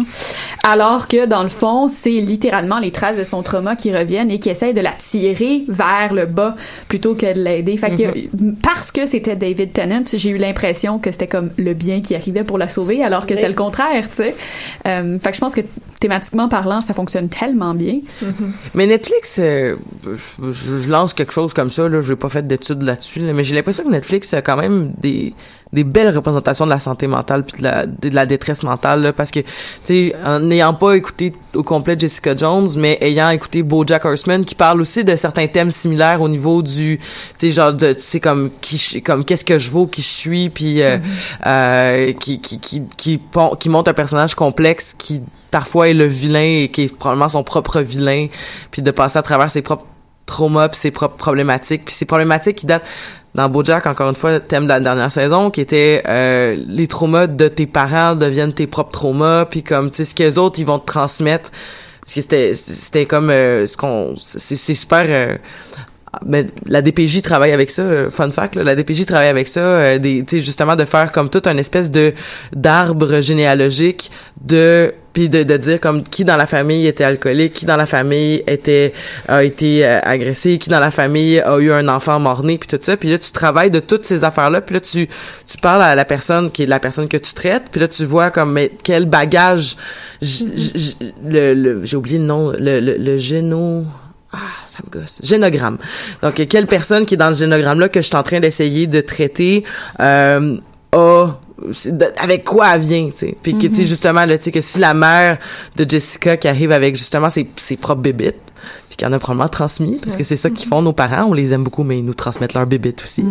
Alors que dans le fond, c'est littéralement les traces de son trauma qui reviennent et qui essayent de la tirer vers le bas plutôt que de l'aider. Fait que parce que c'était David Tennant, j'ai eu l'impression que c'était comme le bien qui arrivait pour la sauver, alors que c'était le contraire, tu sais. Euh, fait que je pense que thématiquement parlant, ça fonctionne tellement bien. Mais Netflix, euh, je, je- je lance quelque chose comme ça, là, j'ai pas fait d'études là-dessus, là, mais j'ai l'impression que Netflix a quand même des des belles représentations de la santé mentale puis de la de la détresse mentale là, parce que tu sais en n'ayant pas écouté au complet Jessica Jones mais ayant écouté BoJack Horseman qui parle aussi de certains thèmes similaires au niveau du tu sais genre de tu sais comme qui comme qu'est-ce que je vaux qui je suis puis euh, euh, qui qui qui qui pon- qui montre un personnage complexe qui parfois est le vilain et qui est probablement son propre vilain puis de passer à travers ses propres traumas puis ses propres problématiques puis ces problématiques qui datent dans BoJack encore une fois thème de la dernière saison qui était euh, les traumas de tes parents deviennent tes propres traumas puis comme tu sais ce que les autres ils vont te transmettre. Parce que c'était c'était comme euh, ce qu'on c'est super euh, mais la DPJ travaille avec ça euh, fun fact là, la DPJ travaille avec ça euh, des justement de faire comme toute une espèce de d'arbre généalogique de puis de, de dire comme qui dans la famille était alcoolique qui dans la famille était a été euh, agressé qui dans la famille a eu un enfant mort-né puis tout ça puis là tu travailles de toutes ces affaires là puis là tu tu parles à la personne qui est la personne que tu traites puis là tu vois comme mais quel bagage j- j- j- le, le- j'ai oublié le nom le le, le géno ah, ça me gosse. Génogramme. Donc, quelle personne qui est dans le génogramme-là que je suis en train d'essayer de traiter euh, a de- avec quoi elle vient, tu sais. Puis que, tu sais, Mhm. justement, là, tu sais, que si la mère de Jessica qui arrive avec, justement, ses, ses propres bébites, puis en a probablement transmis, parce que c'est ça qu'ils font, nos parents, on les aime beaucoup, mais ils nous transmettent leurs bébites aussi.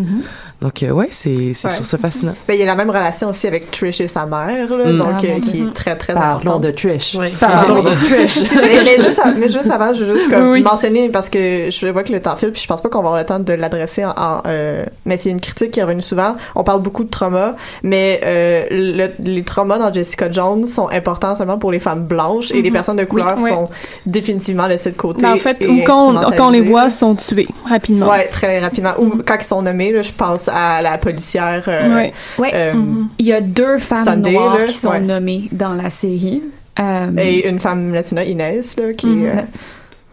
Donc, euh, ouais, c'est, c'est, je trouve ça fascinant. Ben, il y a la même relation aussi avec Trish et sa mère, là, Mm. donc Ah, euh, qui est très très Parlons importante. de Trish. Oui. Parlons de *laughs* Trish. mais, mais juste, à- mais juste avant, je veux juste comme Oui. mentionner parce que je vois que le temps file, puis je pense pas qu'on va avoir le temps de l'adresser en. en, euh, mais c'est une critique qui est revenue souvent. On parle beaucoup de trauma, mais euh, le- les traumas dans Jessica Jones sont importants seulement pour les femmes blanches et les Mhm. personnes de couleur Oui, oui. sont définitivement laissées de côté. Mais en fait, ou quand, on- quand on les voit, sont tués rapidement. Ouais, très rapidement. Ou quand ils sont nommés, là, je pense à la policière. euh, Ouais. Ouais. euh, Il y a deux femmes Sunday, noires là, qui sont ouais. nommées dans la série. Euh, Et une femme latina, Inès, là, qui. Mhm. euh,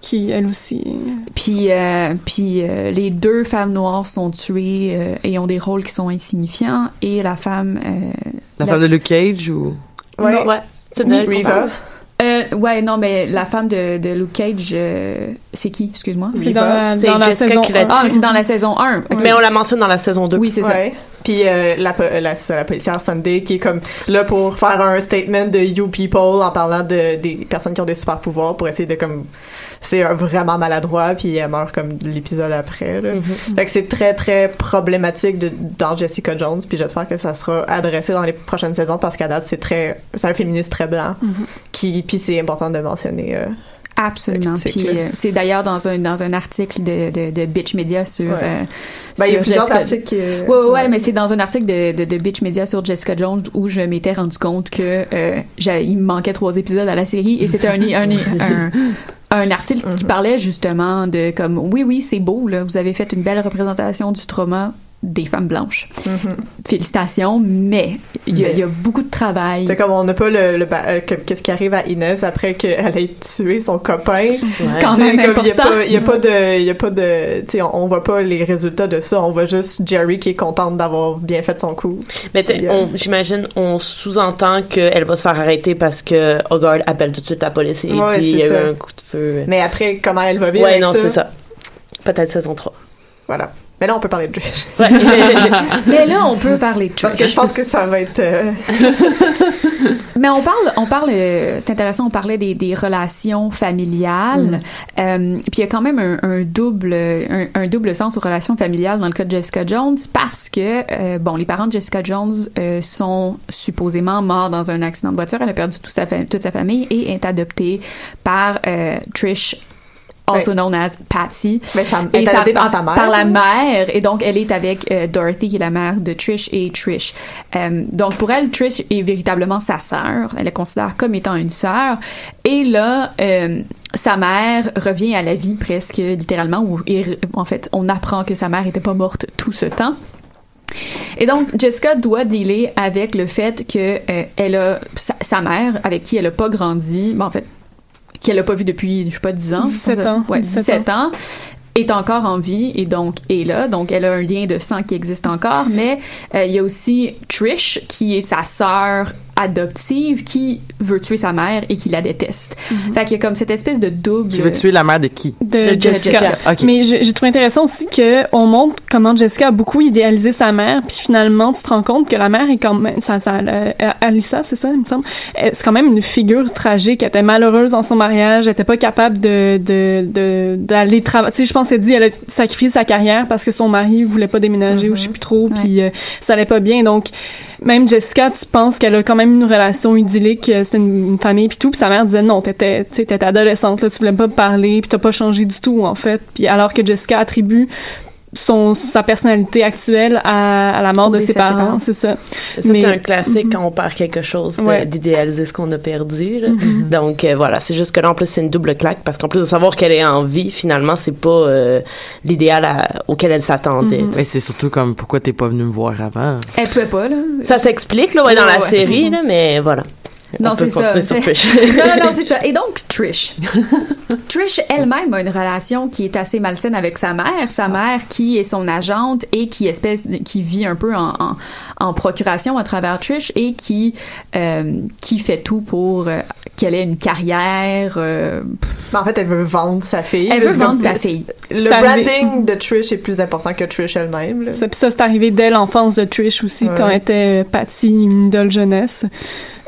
qui elle aussi. Puis, euh, puis euh, les deux femmes noires sont tuées euh, et ont des rôles qui sont insignifiants. Et la femme. euh, La femme de Luke Cage ou? Ouais. Non, ouais. C'est Oui. Riva. Euh, ouais, non, mais la femme de, de Luke Cage, euh, c'est qui, excuse-moi? C'est dans la- C'est dans la Jessica saison qui. Ah, mais c'est dans la saison 1. ok. Mais on la mentionne dans la saison 2. Oui, c'est ça. Ouais. Puis euh, la, la, la policière Sunday qui est comme là pour faire un statement de you people en parlant de des personnes qui ont des super pouvoirs pour essayer de comme c'est vraiment maladroit puis elle meurt comme l'épisode après là. Fait que c'est très très problématique de, dans Jessica Jones puis j'espère que ça sera adressé dans les prochaines saisons parce qu'à date c'est très c'est un féministe très blanc qui puis c'est important de mentionner euh, Absolument. C'est Puis euh, c'est d'ailleurs dans un dans un article de de, de Bitch Media sur. Ouais. euh, Ben, il y a plusieurs Jessica- articles euh, Ouais, ouais, ouais, mais c'est dans un article de, de, de Bitch Media sur Jessica Jones où je m'étais rendu compte que euh, il me manquait trois épisodes à la série et c'était un, un, un, un *laughs* article Mm-hmm. qui parlait justement de comme oui oui c'est beau là vous avez fait une belle représentation du trauma des femmes blanches félicitations mais il y, a- il y a beaucoup de travail C'est comme on n'a pas le, le ba- euh, que- qu'est-ce qui arrive à Inès après qu'elle ait tué son copain. *laughs* C'est quand même comme, important. il y a pas de, il y a pas de, tu sais, on, on voit pas les résultats de ça. On voit juste Jerry qui est contente d'avoir bien fait son coup. Mais euh, on- j'imagine, on sous-entend qu'elle va se faire arrêter parce que Hogarth appelle tout de suite la police et Ouais, dit il y a eu un coup de feu. Mais après, comment elle va vivre Ouais, avec non, ça? c'est ça. Peut-être saison 3. Voilà. Mais là, on peut parler de Trish. *laughs* mais là on peut parler de Parce que je pense que ça va être. euh, *laughs* Mais on parle, on parle, euh, c'est intéressant, on parlait des, des relations familiales. Euh, puis il y a quand même un, un double, un, un double sens aux relations familiales dans le cas de Jessica Jones parce que euh, bon, les parents de Jessica Jones euh, sont supposément morts dans un accident de voiture. Elle a perdu toute sa, fa- toute sa famille et est adoptée par euh, Trish also known as Patsy. Mais ça, Et ça- par sa mère. Par la mère. Et donc, elle est avec euh, Dorothy, qui est la mère de Trish et Trish. Euh, donc, pour elle, Trish est véritablement sa sœur. Elle la considère comme étant une sœur. Et là, euh, sa mère revient à la vie presque littéralement. Où, et, en fait, on apprend que sa mère était pas morte tout ce temps. Et donc, Jessica doit dealer avec le fait que euh, elle a sa, sa mère, avec qui elle a pas grandi, ben, en fait, qu'elle a pas vu depuis, je sais pas, 10 ans. 17 ans. Ouais, 17 17 ans. est encore en vie et donc est là. Donc, elle a un lien de sang qui existe encore. Mais euh, il y a aussi Trish, qui est sa sœur adoptive, qui veut tuer sa mère et qui la déteste. Fait qu'il y a comme cette espèce de double... Qui veut tuer la mère de qui? de De Jessica. Jessica. Ok. Mais j'ai trouvé intéressant aussi que on montre comment Jessica a beaucoup idéalisé sa mère, puis finalement tu te rends compte que la mère est quand même, ça, ça, euh, Alissa, c'est ça, il me semble, Elle- c'est quand même une figure tragique. Elle était malheureuse dans son mariage, elle était pas capable de d'aller travailler. Tu sais, je pense qu'elle dit elle a sacrifié sa carrière parce que son mari voulait pas déménager ou je sais plus trop, puis euh, ça allait pas bien. Donc même Jessica, tu penses qu'elle a quand même une relation idyllique, euh, c'était une, une famille puis tout, puis sa mère disait non, t'étais, t'étais adolescente, là, tu voulais pas me parler, puis t'as pas changé du tout en fait. Puis alors que Jessica attribue son sa personnalité actuelle à, à la mort de ses parents, c'est ça. Ça, c'est un classique quand on perd quelque chose, Ouais. d'idéaliser ce qu'on a perdu. là. Mhm. Donc euh, voilà, c'est juste que là, en plus, c'est une double claque parce qu'en plus de savoir qu'elle est en vie, finalement, c'est pas euh, l'idéal à- auquel elle s'attendait. Mais c'est surtout comme pourquoi t'es pas venu me voir avant? Elle pouvait pas, là. Ça s'explique là, ouais, dans Ouais, la ouais. série, là, mais voilà. Non, c'est ça. sur Trish. *laughs* non, non, non, c'est ça. Et donc, Trish. *laughs* Trish elle-même a une relation qui est assez malsaine avec sa mère. Sa mère qui est son agente et qui espèce qui vit un peu en, en, en procuration à travers Trish et qui euh, qui fait tout pour euh, qu'elle ait une carrière. euh, en fait, elle veut vendre sa fille. Elle veut vendre sa fille. Le branding de Trish est plus important que Trish elle-même. Ça, ça, c'est arrivé dès l'enfance de Trish aussi, Ouais. quand elle était Patty, une idole jeunesse.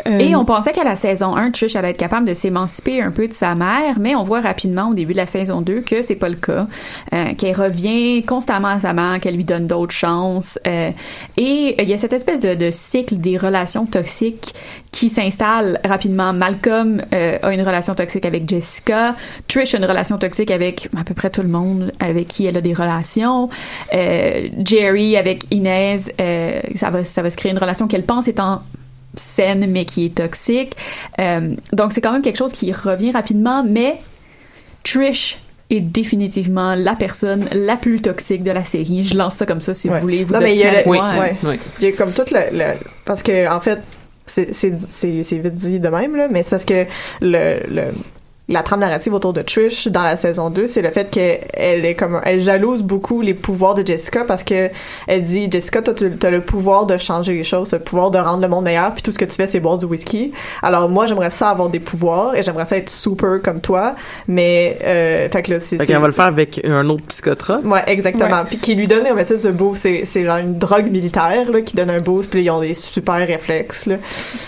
Euh, Et on pensait qu'à la saison 1, Trish allait être capable de s'émanciper un peu de sa mère, mais on voit rapidement au début de la saison 2 que c'est pas le cas, euh, qu'elle revient constamment à sa mère, qu'elle lui donne d'autres chances. euh, et il y a cette espèce de, de cycle des relations toxiques qui s'installe rapidement. Malcolm euh, a une relation toxique avec Jessica, Trish a une relation toxique avec à peu près tout le monde avec qui elle a des relations. Euh, Jerry avec Inez, euh, ça va ça va se créer une relation qu'elle pense étant saine mais qui est toxique. Euh, donc c'est quand même quelque chose qui revient rapidement, mais Trish est définitivement la personne la plus toxique de la série. Je lance ça comme ça si Ouais. vous voulez. Vous non, mais il y a obstiner le, avec moi. ouais. Il y a comme tout le, le- parce que en fait c'est vite dit de même là, mais c'est parce que le le la trame narrative autour de Trish dans la saison 2, c'est le fait qu'elle est comme elle jalouse beaucoup les pouvoirs de Jessica parce que elle dit Jessica toi tu as le pouvoir de changer les choses, le pouvoir de rendre le monde meilleur puis tout ce que tu fais c'est boire du whisky. Alors moi j'aimerais ça avoir des pouvoirs et j'aimerais ça être super comme toi, mais euh, fait que là c'est qu'elle va le faire avec un autre psychotrope. Ouais, exactement. Puis qui lui donne un espèce de boost. C'est, c'est genre une drogue militaire là, qui donne un boost, puis ils ont des super réflexes. Là.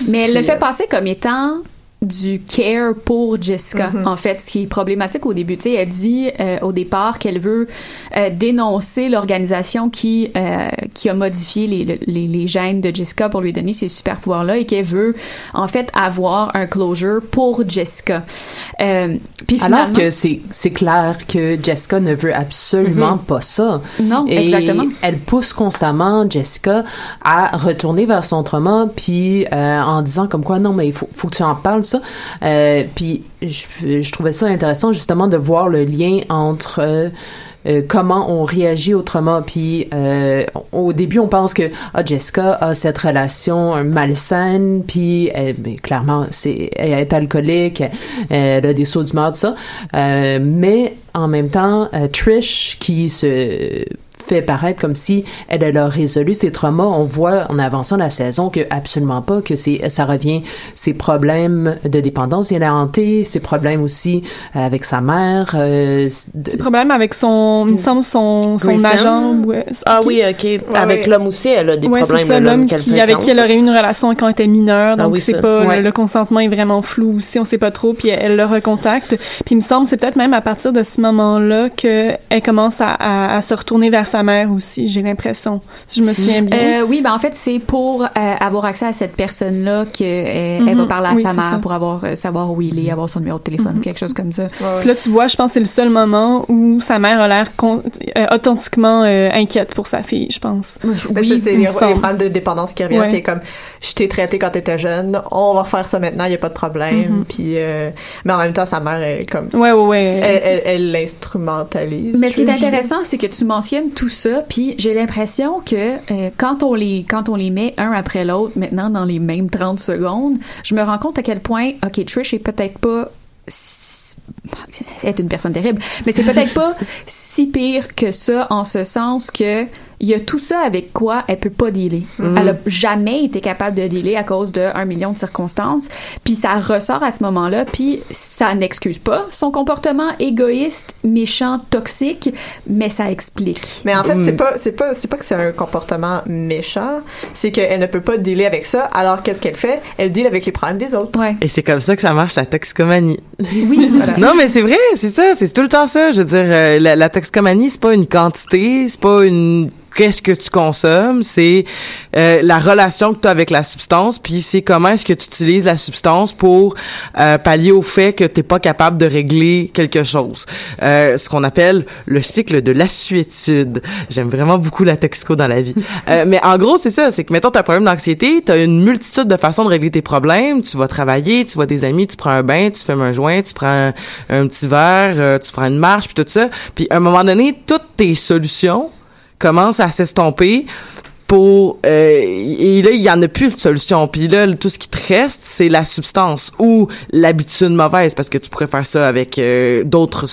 Mais elle le fait euh, passer comme étant du care pour Jessica Mhm. en fait ce qui est problématique au début tu sais elle dit euh, au départ qu'elle veut euh, dénoncer l'organisation qui euh, qui a modifié les, les, les gènes de Jessica pour lui donner ces super pouvoirs là et qu'elle veut en fait avoir un closure pour Jessica puis Alors que c'est c'est clair que Jessica ne veut absolument Mhm. pas ça. Non, Et exactement. Elle pousse constamment Jessica à retourner vers son trauma, puis en disant comme quoi non mais il faut, faut que tu en parles ça. Euh, puis je, trouvais ça intéressant justement de voir le lien entre euh, euh, comment on réagit au trauma. Puis au début, on pense que ah, Jessica a cette relation malsaine, puis ben, clairement, c'est elle est alcoolique, elle a des sauts d'humeur, tout ça. Mais en même temps, Trish qui se fait paraître comme si elle, elle a résolu ses traumas. On voit en avançant la saison que absolument pas, que c'est ça revient ses problèmes de dépendance inhérentée, ses problèmes aussi avec sa mère. Euh, de- Ses problèmes avec son, il me semble, son, son Griffin. agent. ouais. Ah oui, ok. Avec ouais. l'homme aussi, elle a des ouais, problèmes. c'est ça, l'homme qu'elle qui, avec qui elle aurait eu une relation quand elle était mineure, Ah donc oui, c'est pas, Ouais. le, le consentement est vraiment flou aussi, on sait pas trop, puis elle, elle le recontacte. Puis il me semble, c'est peut-être même à partir de ce moment-là que elle commence à, à, à se retourner vers sa mère aussi, j'ai l'impression, si je me souviens bien. Euh, oui, ben en fait, c'est pour euh, avoir accès à cette personne-là qu'elle elle Mhm. va parler à Oui, sa mère ça. pour avoir euh, savoir où il est, avoir son numéro de téléphone, Mhm. quelque chose comme ça. Puis là, tu vois, je pense que c'est le seul moment où sa mère a l'air euh, authentiquement euh, inquiète pour sa fille, je pense. Ça, c'est les, les problèmes de dépendance qui reviennent. Ouais. Puis comme, je t'ai traité quand t'étais jeune, on va refaire ça maintenant, il n'y a pas de problème. Mhm. Puis, euh, mais en même temps, sa mère est comme. Ouais, ouais, ouais. Elle, l'instrumentalise. Mais ce qui est intéressant, c'est que tu mentionnes tout ça, puis j'ai l'impression que euh, quand on les quand on les met un après l'autre, maintenant dans les mêmes 30 secondes, je me rends compte à quel point, ok, Trish est peut-être pas si- *laughs* elle est une personne terrible, mais c'est peut-être pas si pire que ça en ce sens que il y a tout ça avec quoi elle peut pas dealer. Mhm. Elle a jamais été capable de dealer à cause de un million de circonstances, puis ça ressort à ce moment-là, puis ça n'excuse pas son comportement égoïste, méchant, toxique, mais ça explique. Mais en fait, Mm. c'est pas, c'est pas, c'est pas que c'est un comportement méchant, c'est qu'elle ne peut pas dealer avec ça. Alors, qu'est-ce qu'elle fait? Elle deal avec les problèmes des autres. Et c'est comme ça que ça marche la toxicomanie. Oui. *laughs* non, mais c'est vrai, c'est ça, c'est tout le temps ça. Je veux dire, euh, la, la toxicomanie, c'est pas une quantité, c'est pas une qu'est-ce que tu consommes, c'est euh, la relation que tu as avec la substance, puis c'est comment est-ce que tu utilises la substance pour euh, pallier au fait que t'es pas capable de régler quelque chose. Euh, ce qu'on appelle le cycle de l'assuétude. J'aime vraiment beaucoup la toxico dans la vie. *laughs* Euh, mais en gros, c'est ça, c'est que mettons t'as un problème d'anxiété, t'as une multitude de façons de régler tes problèmes. Tu vas travailler, tu vois des amis, tu prends un bain, tu fumes un joint, tu prends un, un petit verre, euh, tu prends une marche, puis tout ça. Puis à un moment donné, toutes tes solutions commencent à s'estomper pour euh, et là il y en a plus de solution puis là tout ce qui te reste c'est la substance ou l'habitude mauvaise parce que tu pourrais faire ça avec euh, d'autres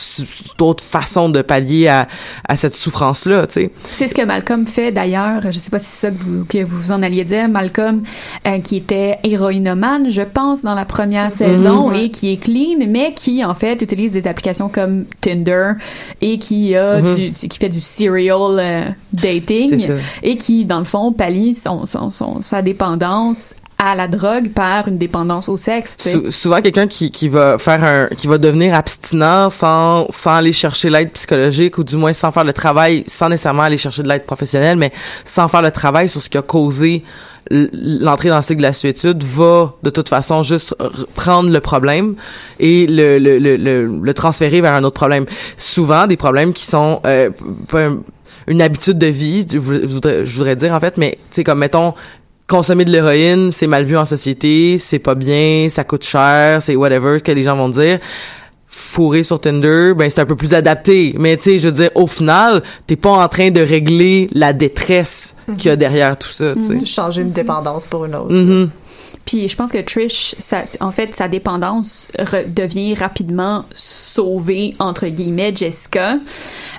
d'autres façons de pallier à, à cette souffrance là tu sais C'est ce que Malcolm fait d'ailleurs. Je sais pas si c'est ça que vous, que vous en alliez dire. Malcolm, euh, qui était héroïnomane, je pense, dans la première saison Mhm. et qui est clean, mais qui en fait utilise des applications comme Tinder et qui a Mhm. du, qui fait du serial dating et qui dans le fond pallie sa dépendance à la drogue par une dépendance au sexe. souvent quelqu'un qui, qui va faire un qui va devenir abstinent sans sans aller chercher l'aide psychologique ou du moins sans faire le travail sans nécessairement aller chercher de l'aide professionnelle mais sans faire le travail sur ce qui a causé l'entrée dans le cycle de la suétude va de toute façon juste prendre le problème et le le, le, le, le transférer vers un autre problème souvent des problèmes qui sont euh, une habitude de vie je voudrais, je dire en fait mais tu sais comme mettons consommer de l'héroïne, c'est mal vu en société, c'est pas bien, ça coûte cher, c'est whatever ce que les gens vont dire. Fourrer sur Tinder, ben c'est un peu plus adapté, mais tu sais, je veux dire, au final, t'es pas en train de régler la détresse qu'il y a derrière tout ça, tu sais. Changer une dépendance pour une autre. Mhm. Puis je pense que Trish, ça, en fait, sa dépendance devient rapidement sauvée entre guillemets Jessica,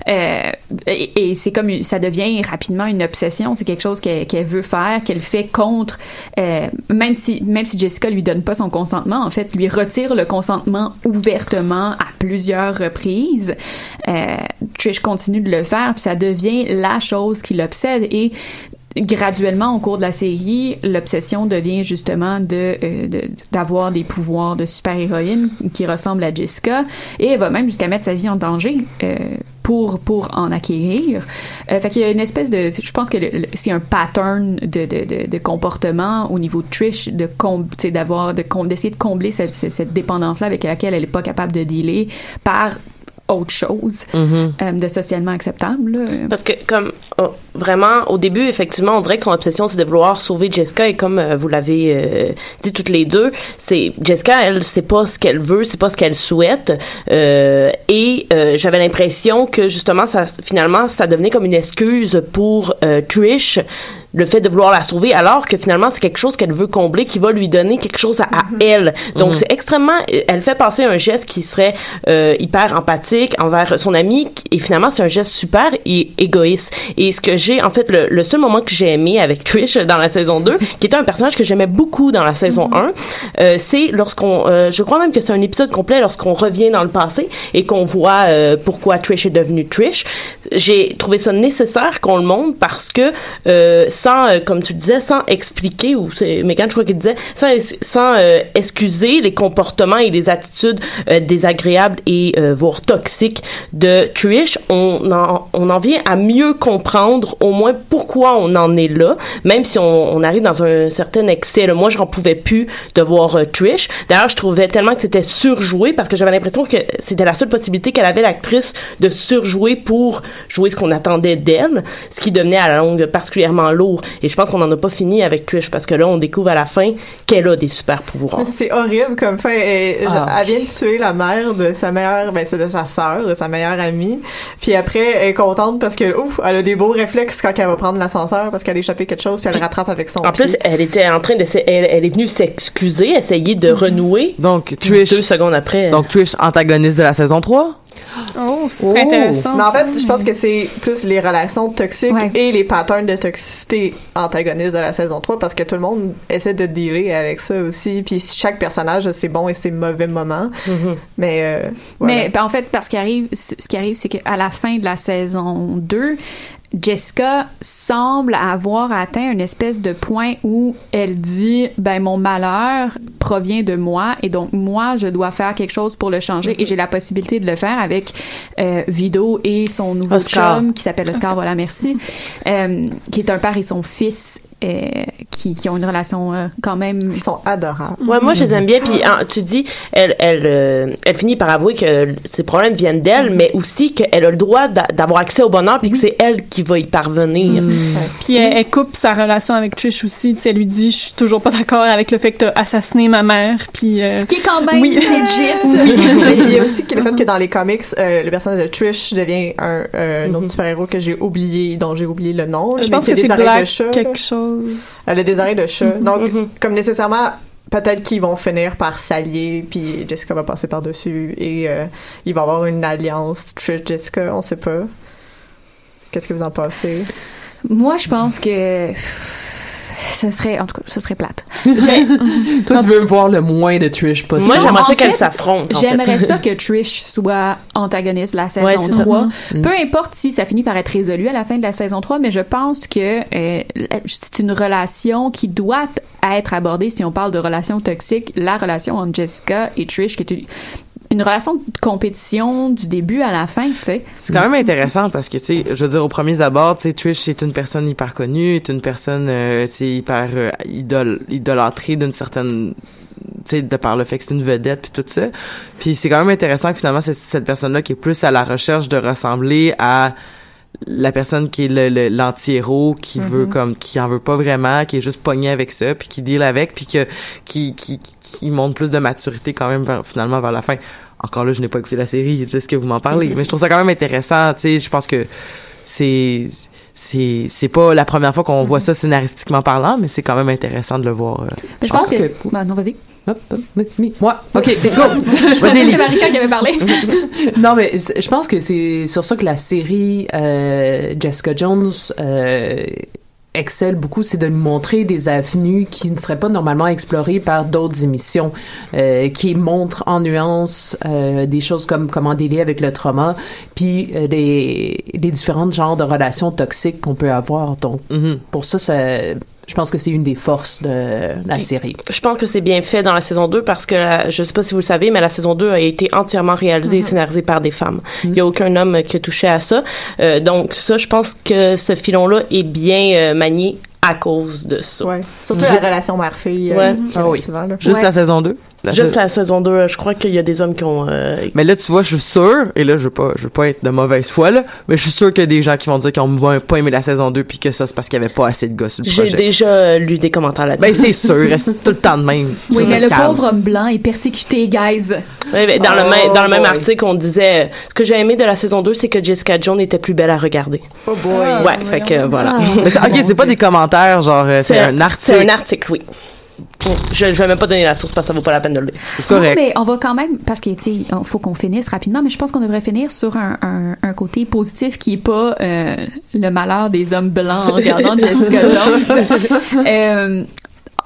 Euh, et, c'est comme ça devient rapidement une obsession. C'est quelque chose qu'elle qu'elle veut faire, qu'elle fait contre, euh, même si même si Jessica lui donne pas son consentement, en fait, lui retire le consentement ouvertement à plusieurs reprises. Euh, Trish continue de le faire, puis ça devient la chose qui l'obsède et graduellement au cours de la série, l'obsession devient justement de euh, d'avoir des pouvoirs de super-héroïne qui ressemblent à Jessica et elle va même jusqu'à mettre sa vie en danger euh, pour pour en acquérir. Euh, fait qu'il y a une espèce de je pense que c'est un pattern de, de, de, de comportement au niveau de Trish de d'avoir de d'essayer de combler cette, cette dépendance là avec laquelle elle est pas capable de dealer par autre chose Mhm. euh, de socialement acceptable. là. Parce que comme oh, vraiment au début effectivement on dirait que son obsession c'est de vouloir sauver Jessica et comme euh, vous l'avez euh, dit toutes les deux c'est Jessica elle c'est pas ce qu'elle veut c'est pas ce qu'elle souhaite euh, et euh, j'avais l'impression que justement ça finalement ça devenait comme une excuse pour euh, Trish le fait de vouloir la sauver alors que finalement c'est quelque chose qu'elle veut combler qui va lui donner quelque chose à, à elle. Donc Mhm. c'est extrêmement elle fait passer un geste qui serait euh, hyper empathique envers son ami et finalement c'est un geste super et égoïste. Et ce que j'ai en fait le, le seul moment que j'ai aimé avec *laughs* Trish dans la saison 2 *laughs* qui était un personnage que j'aimais beaucoup dans la saison 1 euh, c'est lorsqu'on euh, je crois même que c'est un épisode complet lorsqu'on revient dans le passé et qu'on voit euh, pourquoi Trish est devenue Trish. J'ai trouvé ça nécessaire qu'on le montre parce que euh, sans, euh, comme tu disais, sans expliquer, ou c'est Megan, je crois qu'il disait, sans, sans euh, excuser les comportements et les attitudes euh, désagréables et euh, voire toxiques de Trish, on en, on en vient à mieux comprendre au moins pourquoi on en est là, même si on, on arrive dans un certain excès. Moi, je n'en pouvais plus de voir euh, Trish. D'ailleurs, je trouvais tellement que c'était surjoué parce que j'avais l'impression que c'était la seule possibilité qu'elle avait l'actrice de surjouer pour jouer ce qu'on attendait d'elle, ce qui devenait à la longue particulièrement lourd. Et je pense qu'on n'en a pas fini avec Trish parce que là, on découvre à la fin qu'elle a des super pouvoirs. *laughs* C'est horrible comme fin. Elle, Ah. elle vient de tuer la mère de sa meilleure, ben c'est de sa sœur, de sa meilleure amie. Puis après, elle est contente parce que ouf, elle a des beaux réflexes quand elle va prendre l'ascenseur parce qu'elle a échappé quelque chose puis elle le rattrape avec son En pied. plus, elle était en train de, elle, elle est venue s'excuser, essayer de renouer. Donc, Trish. Deux secondes après. Donc, Trish, antagoniste de la saison 3. Oh, ce serait intéressant. Mais en fait, je pense que c'est plus les relations toxiques et les patterns de toxicité antagonistes de la saison 3 parce que tout le monde essaie de dealer avec ça aussi. Puis chaque personnage a ses bons et ses mauvais moments. Mais, euh, voilà. Mais ben, en fait, parce qu'il arrive, ce qui arrive, c'est qu'à la fin de la saison 2, Jessica semble avoir atteint une espèce de point où elle dit ben mon malheur provient de moi et donc moi je dois faire quelque chose pour le changer et j'ai la possibilité de le faire avec euh, Vido et son nouveau Oscar. chum qui s'appelle Oscar, voilà merci euh, qui est un père et son fils qui, qui ont une relation euh, quand même ils sont adorables Ouais, moi je les aime bien. Puis hein, tu dis, elle, elle, euh, elle finit par avouer que ses problèmes viennent d'elle, mais aussi qu'elle a le droit d'a- d'avoir accès au bonheur, puis que c'est elle qui va y parvenir. Puis elle, elle coupe sa relation avec Trish aussi. Tu sais, elle lui dit, je suis toujours pas d'accord avec le fait que t'as assassiné ma mère. Puis euh, ce qui est quand même oui. *laughs* legit. Il y a aussi le fait que dans les comics, euh, le personnage de Trish devient un, euh, un autre super-héros que j'ai oublié, dont j'ai oublié le nom. Je pense que c'est Black de chat, là. quelque chose. Elle a des oreilles de chat. Mhm. Donc, comme nécessairement, peut-être qu'ils vont finir par s'allier, puis Jessica va passer par-dessus, et euh, il va y avoir une alliance Trish-Jessica, on sait pas. Qu'est-ce que vous en pensez? Moi, je pense que ce serait, en tout cas, ce serait plate. *laughs* Toi, tu veux voir le moins de Trish possible. Moi, j'aimerais ça en fait. J'aimerais ça *laughs* que Trish soit antagoniste la saison Ouais, c'est ça. 3. Mhm. Peu importe si ça finit par être résolu à la fin de la saison 3, mais je pense que euh, c'est une relation qui doit être abordée si on parle de relation toxique. La relation entre Jessica et Trish, qui est une, une relation de compétition du début à la fin, tu sais. C'est quand même intéressant parce que, tu sais, je veux dire, au premier abord, tu sais, Trish est une personne hyper connue, est une personne, euh, tu sais, hyper euh, idol, idolâtrée d'une certaine tu sais de par le fait que c'est une vedette puis tout ça puis c'est quand même intéressant que finalement c'est cette personne là qui est plus à la recherche de ressembler à la personne qui est l'anti-héros qui Mhm. veut comme qui en veut pas vraiment qui est juste pogné avec ça puis qui deal avec puis que qui qui qui montre plus de maturité quand même vers- finalement vers la fin encore là je n'ai pas écouté la série est-ce que vous m'en parlez *laughs* mais je trouve ça quand même intéressant tu sais je pense que c'est c'est c'est pas la première fois qu'on voit ça scénaristiquement parlant mais c'est quand même intéressant de le voir euh. Je pense que... Ben, non, vas-y. Moi, ok, C'est go. Vas-y, C'est Marika qui avait parlé. *laughs* non, mais je pense que c'est sur ça que la série euh, Jessica Jones euh, excelle beaucoup, c'est de nous montrer des avenues qui ne seraient pas normalement explorées par d'autres émissions, euh, qui montrent en nuance euh, des choses comme comment dealer avec le trauma, puis euh, les, les différents genres de relations toxiques qu'on peut avoir. Donc, pour ça, ça, je pense que c'est une des forces de la série. Je pense que c'est bien fait dans la saison 2 parce que la- je sais pas si vous le savez, mais la saison 2 a été entièrement réalisée et scénarisée par des femmes. Il y a aucun homme qui a touché à ça. Euh, donc ça, je pense que ce filon-là est bien euh, manié à cause de ça. Ouais. Surtout la relation mère-fille. euh, Ouais. souvent, là. juste Ouais. la saison 2 La Juste sa- la saison 2, euh, je crois qu'il y a des hommes qui ont... euh, Mais là, tu vois, je suis sûr, et là, je veux pas, je veux pas être de mauvaise foi, là, mais je suis sûr qu'il y a des gens qui vont dire qu'ils ont pas aimé la saison 2 puis que ça, c'est parce qu'il y avait pas assez de gars sur le J'ai déjà euh, lu des commentaires là-dessus. Ben, c'est sûr, reste tout le temps de même. *laughs* Oui, mais le Calme. pauvre homme blanc est persécuté, guys. Ouais, mais dans, le Oh, même, dans le même boy. article, on disait... Ce que j'ai aimé de la saison 2, c'est que Jessica Jones était plus belle à regarder. Oh boy. ouais, fait que voilà. Mais c'est- ok, c'est pas des commentaires, genre, euh, c'est un article. C'est un article, oui. Je, je vais même pas donner la source parce que ça vaut pas la peine de le lire. C'est Non, mais on va quand même, parce que, tu sais, il faut qu'on finisse rapidement, mais je pense qu'on devrait finir sur un, un, un côté positif qui est pas euh, le malheur des hommes blancs en regardant *laughs* Jessica Jones. Euh,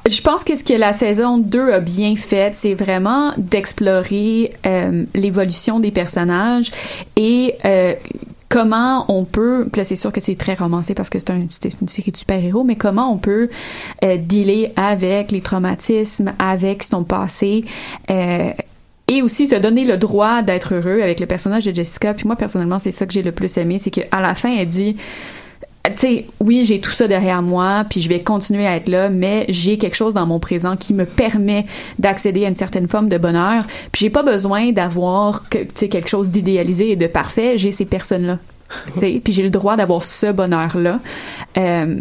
je pense que ce que la saison 2 a bien fait, c'est vraiment d'explorer euh, l'évolution des personnages et euh, comment on peut, là c'est sûr que c'est très romancé parce que c'est une série de super-héros, mais comment on peut euh, dealer avec les traumatismes, avec son passé, euh, et aussi se donner le droit d'être heureux avec le personnage de Jessica. Puis moi personnellement, c'est ça que j'ai le plus aimé, c'est qu'à la fin, elle dit tu sais, oui, j'ai tout ça derrière moi, puis je vais continuer à être là, mais j'ai quelque chose dans mon présent qui me permet d'accéder à une certaine forme de bonheur. Puis j'ai pas besoin d'avoir, tu sais, quelque chose d'idéalisé et de parfait. J'ai ces personnes-là. Puis j'ai le droit d'avoir ce bonheur-là. Euh,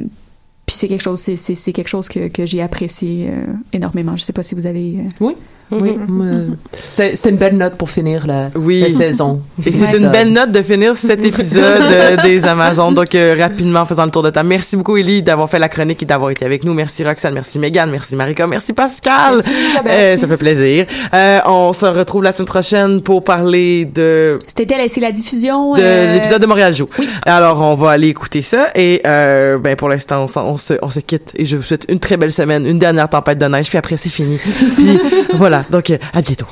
puis c'est quelque chose, c'est, c'est, quelque chose que, que j'ai apprécié euh, énormément. Je sais pas si vous avez. euh, Oui. Oui, *laughs* c'est une belle note pour finir la, Oui. la saison. Et c'est une belle note de finir cet *laughs* épisode euh, des Amazones. Donc, euh, rapidement, en faisant le tour de table. Merci beaucoup, Élie, d'avoir fait la chronique et d'avoir été avec nous. Merci, Roxane. Merci, Megan. Merci, Marika. Merci, Pascal. Euh, ça fait plaisir. Euh, on se retrouve la semaine prochaine pour parler de C'était la, c'est la diffusion. de l'épisode de Montréal Joue. Alors, on va aller écouter ça. Et euh, ben pour l'instant, on se, on se quitte. Et je vous souhaite une très belle semaine, une dernière tempête de neige. Puis après, c'est fini. Puis *laughs* voilà. Donc, à bientôt.